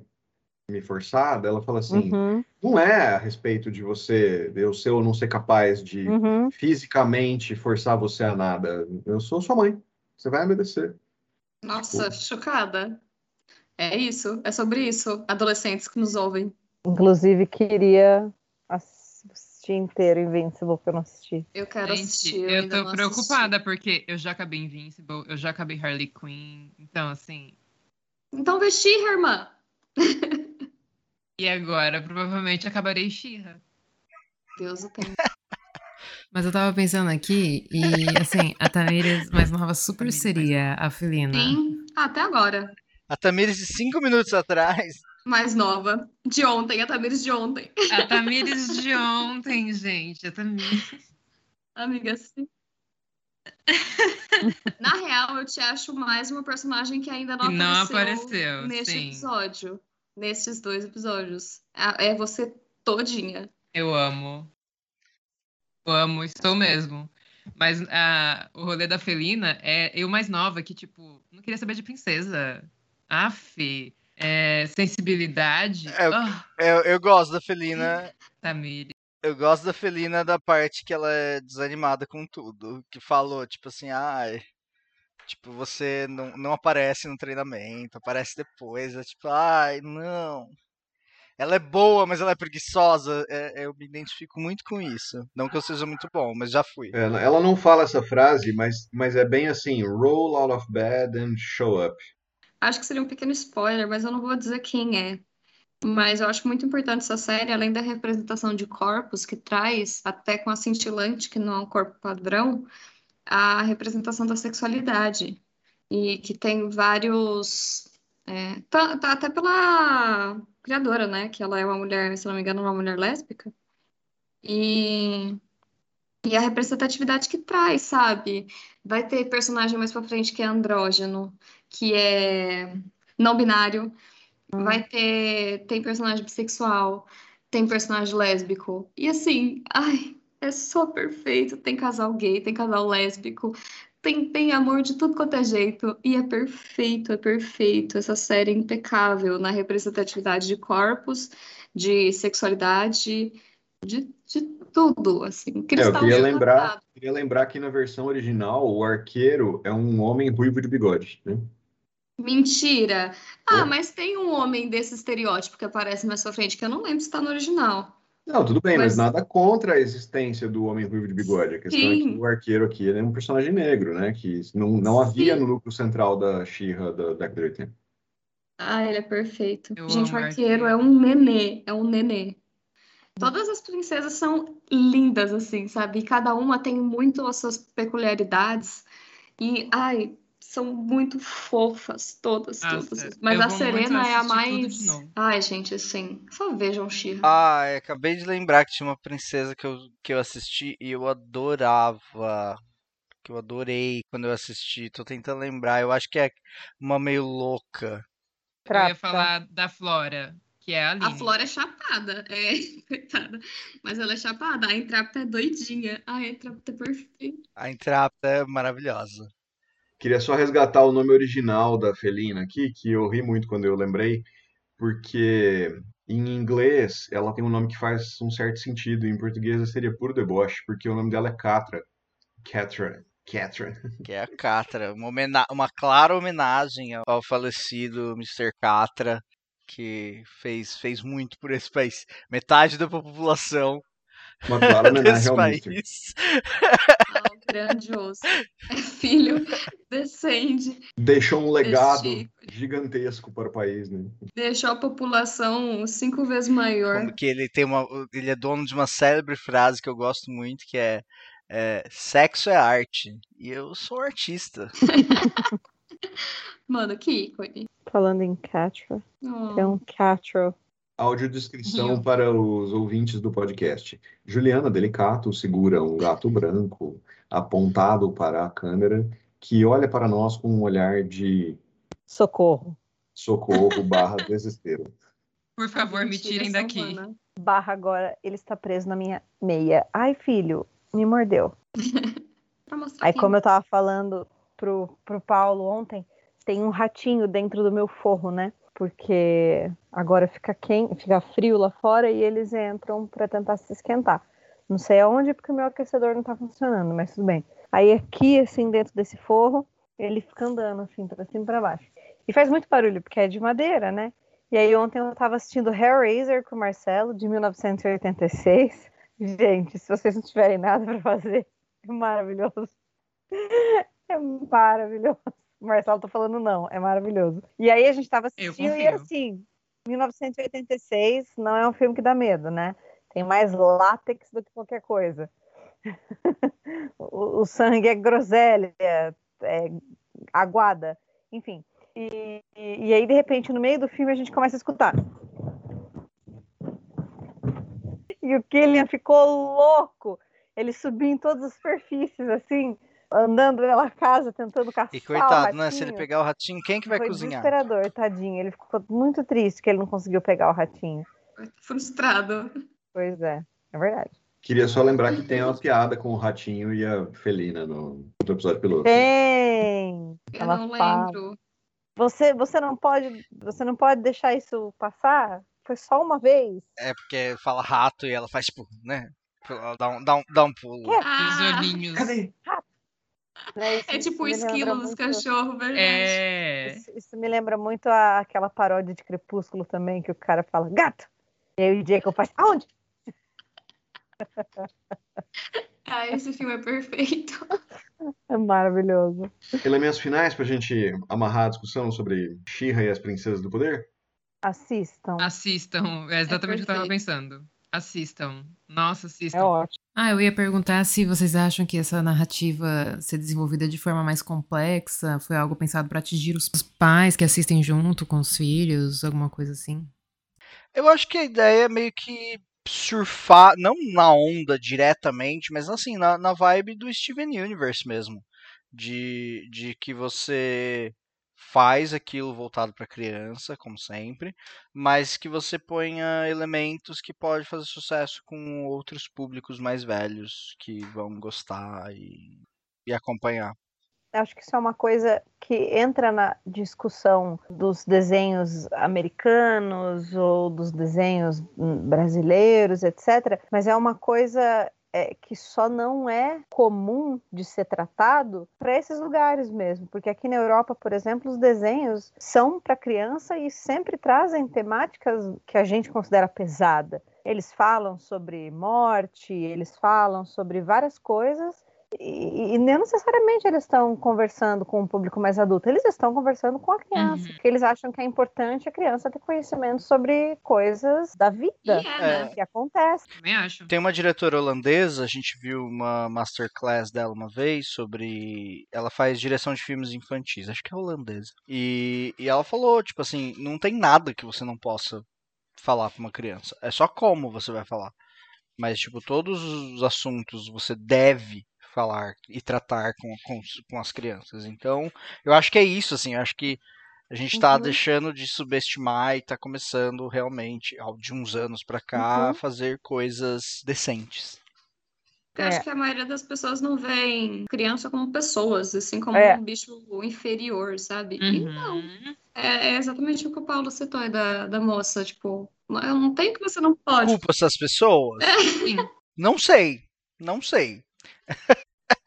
me forçar? Daí Ela fala assim, Uhum, não é a respeito de você, eu ser ou não ser capaz de uhum. fisicamente forçar você a nada. Eu sou sua mãe, você vai obedecer. Nossa, chocada. É isso. É sobre isso. Adolescentes que nos ouvem. Inclusive, queria assistir inteiro Invincible, que eu não assisti. Eu quero Gente, assistir. eu ainda tô preocupada porque eu já acabei Invincible, eu já acabei Harley Quinn, então assim, assisti. Então She-Ra, irmã. e agora provavelmente acabarei She-Ra. Deus o tem. Mas eu tava pensando aqui, e assim, a Tamires mais nova super seria a Felina. Sim, até agora. A Tamires de cinco minutos atrás. Mais nova. De ontem, a Tamires de ontem. A Tamires de ontem, gente, a Tamires. Amiga, sim. Na real, eu te acho mais uma personagem que ainda não Que não apareceu, apareceu, neste sim. episódio. Nestes dois episódios. É é você todinha. Eu amo. Eu amo, estou mesmo. Mas ah, o rolê da Felina é eu mais nova, que, tipo, não queria saber de princesa. Aff, é, sensibilidade. É, eu- Ah, Eu, eu gosto da Felina. Tamires. Eu gosto da Felina da parte que ela é desanimada com tudo. Que falou, tipo assim, ai. Tipo, você não, não aparece no treinamento, aparece depois. É tipo, ai, não. Ela é boa, mas ela é preguiçosa. É- eu me identifico muito com isso. Não que eu seja muito bom, mas já fui. Ela, ela não fala essa frase, mas, mas é bem assim: roll out of bed and show up. Acho que seria um pequeno spoiler, mas eu não vou dizer quem é. Mas eu acho muito importante essa série, além da representação de corpos que traz, até com a cintilante, que não é um corpo padrão, a representação da sexualidade. E que tem vários. é, tá- tá até pela criadora, né? Que ela é uma mulher, se não me engano, uma mulher lésbica. E, e a representatividade que traz, sabe? Vai ter personagem mais pra frente que é andrógeno, que é não binário. Vai ter. Tem personagem bissexual, tem personagem lésbico. E assim, ai, é só perfeito. Tem casal gay, tem casal lésbico, tem, tem amor de tudo quanto é jeito. E é perfeito, é perfeito. Essa série é impecável na representatividade de corpos, de sexualidade, de, de tudo, assim. É, eu queria lembrar, queria lembrar que na versão original o arqueiro é um homem ruivo de bigode, né? Mentira! Ah, É. mas tem um homem desse estereótipo que aparece mais pra frente, que eu não lembro se tá no original. Não, tudo bem, mas Mas- nada contra a existência do homem ruivo de bigode. A questão é que Sim. o arqueiro aqui ele é um personagem negro, né? Que não, não havia Sim. no núcleo central da She-Ra da década de 80. Ah, ele é perfeito. Eu Gente, o arqueiro arqueiro. é um nenê, é um nenê. Todas as princesas são lindas, assim, sabe? E cada uma tem muito as suas peculiaridades. E, ai, são muito fofas, todas, Nossa, todas. Mas eu a Serena é a mais. Ai, gente, assim, só vejam She-Ra. Ah, eu acabei de lembrar que tinha uma princesa que eu, que eu assisti e eu adorava. Que eu adorei quando eu assisti. Tô tentando lembrar. Eu acho que é uma meio louca. Eu ia falar da Flora, que é a A. Flora é chapada, é, coitada. Mas ela é chapada. A Entrapta é doidinha. A Entrapta é perfeita. A Entrapta é maravilhosa. Queria só resgatar o nome original da felina aqui, que eu ri muito quando eu lembrei, porque em inglês ela tem um nome que faz um certo sentido, em português seria puro deboche, porque o nome dela é Catra. Catra. Catra. Que é a Catra. Uma, uma clara homenagem ao, falecido Mr. Catra, que fez, fez muito por esse país. Metade da população Uma clara homenagem ao país. Grandioso. É filho, descende. Deixou um legado Chico. gigantesco para o país, né? Deixou a população cinco vezes maior. Como que ele tem uma. Ele é dono de uma célebre frase que eu gosto muito, que é, é, sexo é arte. E eu sou artista. Mano, que ícone. Falando em Catra, Oh. tem um Catro. Audiodescrição para os ouvintes do podcast. Juliana Delicato segura um gato branco apontado para a câmera, que olha para nós com um olhar de Socorro. socorro barra desespero. Por favor, me tirem daqui. Barra agora, ele está preso na minha meia. Ai, filho, me mordeu. Mostrar Aí, como eu tava falando pro, pro Paulo ontem, tem um ratinho dentro do meu forro, né? Porque agora fica quente, fica frio lá fora e eles entram para tentar se esquentar. Não sei aonde, porque o meu aquecedor não tá funcionando, mas tudo bem. Aí aqui, assim, dentro desse forro, ele fica andando, assim, pra cima e pra baixo. E faz muito barulho, porque é de madeira, né? E aí ontem eu tava assistindo Hellraiser com o Marcelo, de 1986. Gente, se vocês não tiverem nada pra fazer, é maravilhoso. É maravilhoso. O Marcelo tá falando não, é maravilhoso. E aí a gente tava assistindo e assim, 1986 não é um filme que dá medo, né? Tem mais látex do que qualquer coisa. o, o sangue é groselha, é aguada, enfim. E, e, e aí, de repente, no meio do filme, a gente começa a escutar. E o Killian ficou louco. Ele subiu em todas as superfícies, assim, andando pela casa, tentando caçar E o coitado, né? Se ele pegar o ratinho, quem que vai Foi cozinhar? desesperador, tadinho. Ele ficou muito triste que ele não conseguiu pegar o ratinho. Frustrado. Pois é, é verdade. Queria só lembrar que tem uma piada com o ratinho e a felina no, no episódio piloto. Tem! Eu Ela não fala. lembro. Você, você não pode, você não pode deixar isso passar? Foi só uma vez. É porque fala rato e ela faz tipo, né? Ela dá um, dá um, dá um pulo. Que? Os Ah, olhinhos. Cadê? Isso- é isso tipo o esquilo dos muito- cachorros, verdade. É. Isso, isso me lembra muito a- aquela paródia de Crepúsculo também, que o cara fala, gato! E aí o Jacob faz, aonde? Ah, esse filme é perfeito. É maravilhoso. Elementos finais para a gente amarrar a discussão sobre She-Ra e as Princesas do Poder? Assistam. Assistam. É exatamente o que eu tava pensando. Assistam. Nossa, assistam. É ótimo. Ah, eu ia perguntar se vocês acham que essa narrativa ser desenvolvida de forma mais complexa foi algo pensado para atingir os pais que assistem junto com os filhos, alguma coisa assim. Eu acho que a ideia é meio que surfar, não na onda diretamente, mas assim, na, na vibe do Steven Universe mesmo. De, de que você faz aquilo voltado para criança, como sempre, mas que você ponha elementos que pode fazer sucesso com outros públicos mais velhos que vão gostar e, e acompanhar. Acho que isso é uma coisa que entra na discussão dos desenhos americanos ou dos desenhos brasileiros, etc. Mas é uma coisa é, que só não é comum de ser tratado para esses lugares mesmo, porque aqui na Europa, por exemplo, os desenhos são para criança e sempre trazem temáticas que a gente considera pesada. Eles falam sobre morte, eles falam sobre várias coisas e, e não necessariamente eles estão conversando com um público mais adulto, eles estão conversando com a criança, Uhum. porque eles acham que é importante a criança ter conhecimento sobre coisas da vida E é, né? que acontecem. Também acho. Tem uma diretora holandesa, a gente viu uma masterclass dela uma vez sobre. Ela faz direção de filmes infantis, acho que é holandesa. E, e ela falou, tipo assim, não tem nada que você não possa falar pra uma criança. É só como você vai falar. Mas, tipo, todos os assuntos você deve falar e tratar com, com, com as crianças. Então, eu acho que é isso, assim, eu acho que a gente tá Uhum. deixando de subestimar e tá começando realmente, ao- de uns anos pra cá, Uhum. a fazer coisas decentes. Eu É. acho que a maioria das pessoas não veem criança como pessoas, assim como É. um bicho inferior, sabe? E não. Uhum. É, é exatamente o que o Paulo citou aí da, da moça, tipo, eu não tenho que você não pode. Culpa essas pessoas? Sim. Não sei. Não sei.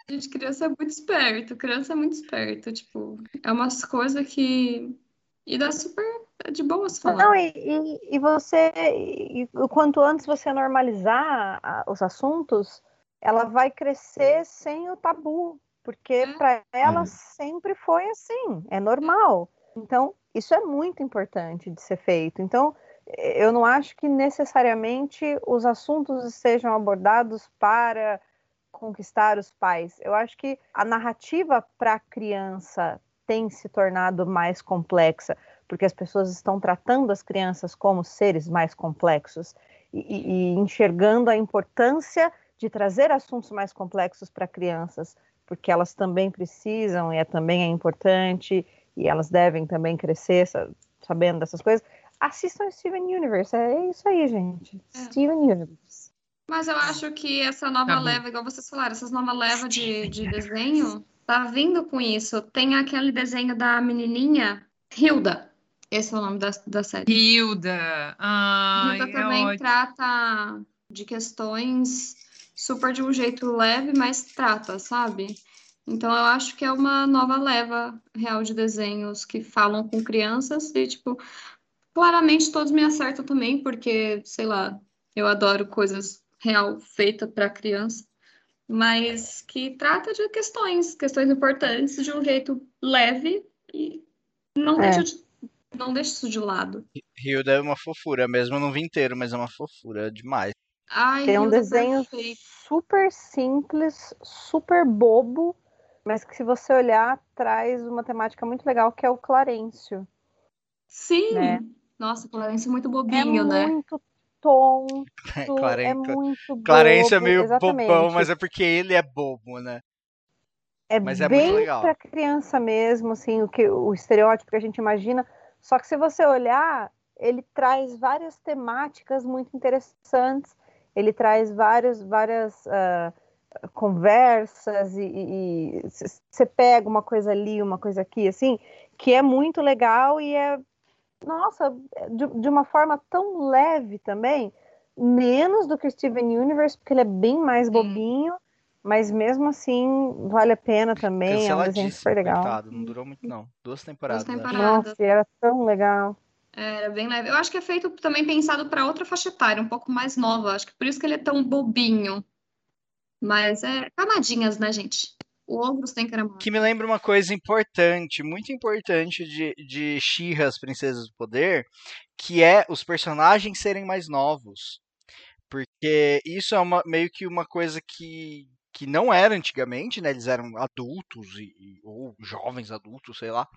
Gente, criança é muito esperto, criança é muito esperto, tipo, é umas coisas que. E dá super de boas falar. Não, e, e, e você, e quanto antes você normalizar a- os assuntos, ela vai crescer sem o tabu, porque É. para ela Uhum. sempre foi assim, é normal. Então, isso é muito importante de ser feito. Então, eu não acho que necessariamente os assuntos sejam abordados para conquistar os pais. Eu acho que a narrativa para a criança tem se tornado mais complexa, porque as pessoas estão tratando as crianças como seres mais complexos e, e- enxergando a importância de trazer assuntos mais complexos para crianças, porque elas também precisam e é, também é importante e elas devem também crescer sa- sabendo dessas coisas. Assistam Steven Universe, é isso aí, gente. É. Steven Universe. Mas eu acho que essa nova Tá leva, igual vocês falaram, essas nova leva de, de desenho, tá vindo com isso. Tem aquele desenho da menininha Hilda. Esse é o nome da, da série. Hilda. Ai, Hilda é também ótimo. trata de questões super de um jeito leve, mas trata, sabe? Então eu acho que é uma nova leva real de desenhos que falam com crianças e, tipo, claramente todos me acertam também, porque, sei lá, eu adoro coisas real feita para criança, mas que trata de questões, questões importantes de um jeito leve e não É. deixa de- não deixa isso de lado. Hilda é uma fofura, mesmo eu não vi inteiro, mas é uma fofura demais. Ai, Tem um Hilda, desenho perfeito. super simples, super bobo, mas que se você olhar, traz uma temática muito legal, que é o Clarencio. Sim. né? Nossa, Clarence é muito É bobinho, né? muito tonto, é muito Clarence é bobo, meio exatamente. bobão, mas é porque ele é bobo, né? É mas é muito bem legal. para criança mesmo, assim, o que o estereótipo que a gente imagina. Só que se você olhar, ele traz várias temáticas muito interessantes. Ele traz vários, várias ah, conversas e você pega uma coisa ali, uma coisa aqui, assim, que é muito legal e é, nossa, de, de uma forma tão leve também, menos do que o Steven Universe, porque ele é bem mais Sim. bobinho, mas mesmo assim vale a pena também, é um desenho super legal. coitado. Não durou muito, não. Duas temporadas. acho. temporadas. Nossa, e era tão legal. Era bem leve. Eu acho que é feito também pensado para outra faixa etária, um pouco mais nova. Acho que por isso que ele é tão bobinho. Mas é camadinhas, né, gente? Ogros tem cara Que me lembra uma coisa importante, muito importante de, de She-Ra, as Princesas do Poder, que é os personagens serem mais novos. Porque isso é uma, meio que uma coisa que, que não era antigamente, né? Eles eram adultos e, ou jovens adultos, sei lá.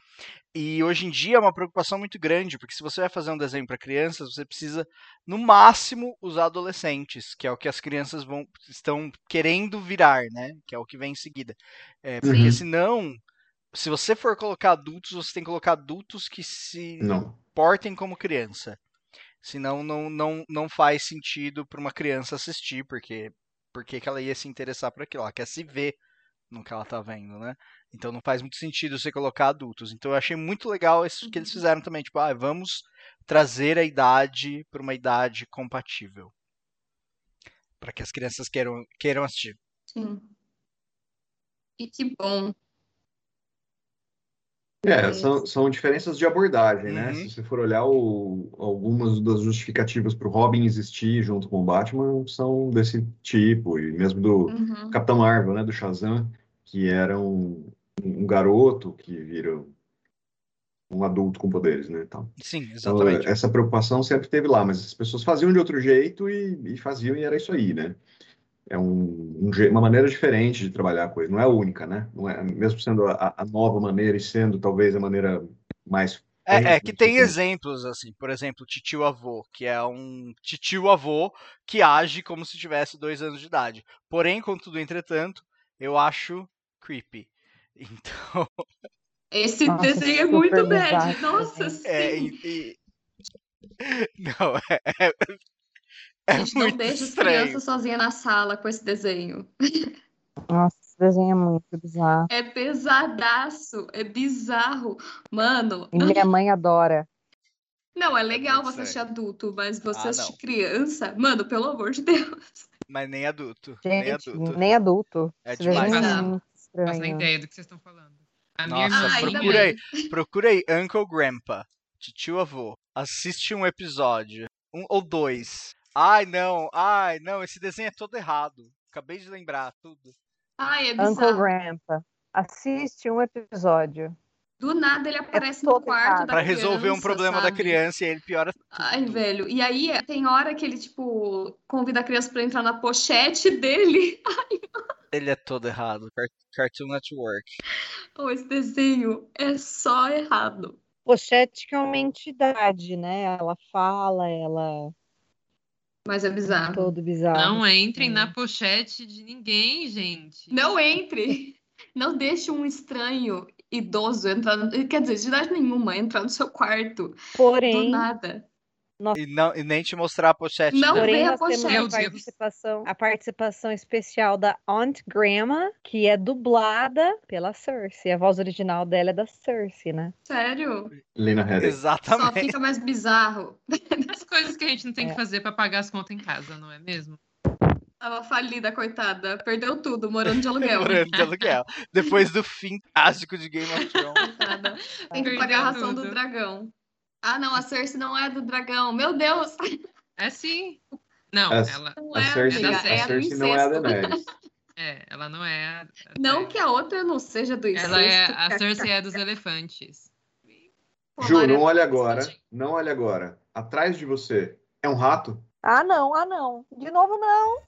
E hoje em dia é uma preocupação muito grande, porque se você vai fazer um desenho para crianças, você precisa no máximo usar adolescentes, que é o que as crianças vão estão querendo virar, né? Que é o que vem em seguida. É, porque Uhum. senão, se você for colocar adultos, você tem que colocar adultos que se Não. portem como criança. Senão não, não, não faz sentido para uma criança assistir, porque porque que ela ia se interessar por aquilo? Ela quer se ver no que ela tá vendo, né? Então não faz muito sentido você colocar adultos. Então eu achei muito legal isso que eles fizeram também, tipo, ah, vamos trazer a idade para uma idade compatível. Para que as crianças queiram, queiram assistir. Sim. E que bom. É, são, são diferenças de abordagem, né? Uhum. Se você for olhar o- algumas das justificativas para o Robin existir junto com o Batman, são desse tipo, e mesmo do Uhum. Capitão Marvel, né? Do Shazam, que era um, um garoto que vira um adulto com poderes, né? Então, Sim, então, exatamente. essa preocupação sempre teve lá, mas as pessoas faziam de outro jeito e, e faziam e era isso aí, né? É um, um uma maneira diferente de trabalhar a coisa, não é a única, né? Não é, mesmo sendo a, a nova maneira e sendo talvez a maneira mais É, é que tem exemplos, assim, por exemplo, titio avô, que é um titio avô que age como se tivesse dois anos de idade. Porém, contudo, entretanto, eu acho creepy. Então, Esse Nossa, desenho é muito bad. esse Nossa, é. sim. e- e- Não, é. É, é Gente, não deixa as estranho. crianças sozinhas na sala com esse desenho. Nossa, esse desenho é muito bizarro. É pesadaço, é bizarro. Mano, E minha mãe adora. não, é legal muito você assistir estranho. adulto, mas você Ah, assistir não. criança, mano, pelo amor de Deus. Mas nem adulto. nem Gente, adulto. nem adulto. É Esse demais. é Não. Faço nem ideia do que vocês estão falando. A minha Nossa, Ah, ainda procura aí, procura aí Uncle Grandpa, titio avô. Assiste um episódio, um ou dois. Ai, não, ai, não, esse desenho é todo errado. Acabei de lembrar tudo. Ai, é Uncle bizarro. Grandpa. Assiste um episódio. Do nada ele aparece no todo quarto errado. da Pra resolver um problema da sabe? criança e ele piora tudo. Ai, velho. E aí tem hora que ele, tipo, convida a criança pra entrar na pochete dele. Ele é todo errado. Car- Cartoon Network. Oh, esse desenho é só errado. Pochete que é uma entidade, né? Ela fala, ela Mas é bizarro. todo bizarro. Não entrem sim. na pochete de ninguém, gente. Não entre. Não deixe um estranho idoso entrar. Quer dizer, de idade nenhuma, entrar no seu quarto. Do Porém, nada. E, não, e nem te mostrar a pochete Não porém vê a nós temos participação, a participação especial da Aunt Grandma, que é dublada pela Cersei. A voz original dela é da Cersei, né? Sério? Lena Headey. Só Exatamente. fica mais bizarro. As coisas que a gente não tem É. que fazer pra pagar as contas em casa, não é mesmo? Tava falida, coitada. Perdeu tudo, morando de aluguel. Morando de aluguel. Depois do fim trágico de Game of Thrones. Tem que pagar a ração do dragão. Ah, não, a Cersei não é do dragão. Meu Deus! É sim. Não, A- ela, Não A é, Cersei, a é a do Cersei não é a. Daenerys. é, ela não é. a- a Não que a outra não seja do incesto. Ela é a Cersei é dos elefantes. Pô, Ju, não olhe agora. Não olhe agora. Atrás de você é um rato? Ah, não, ah, não. De novo, não.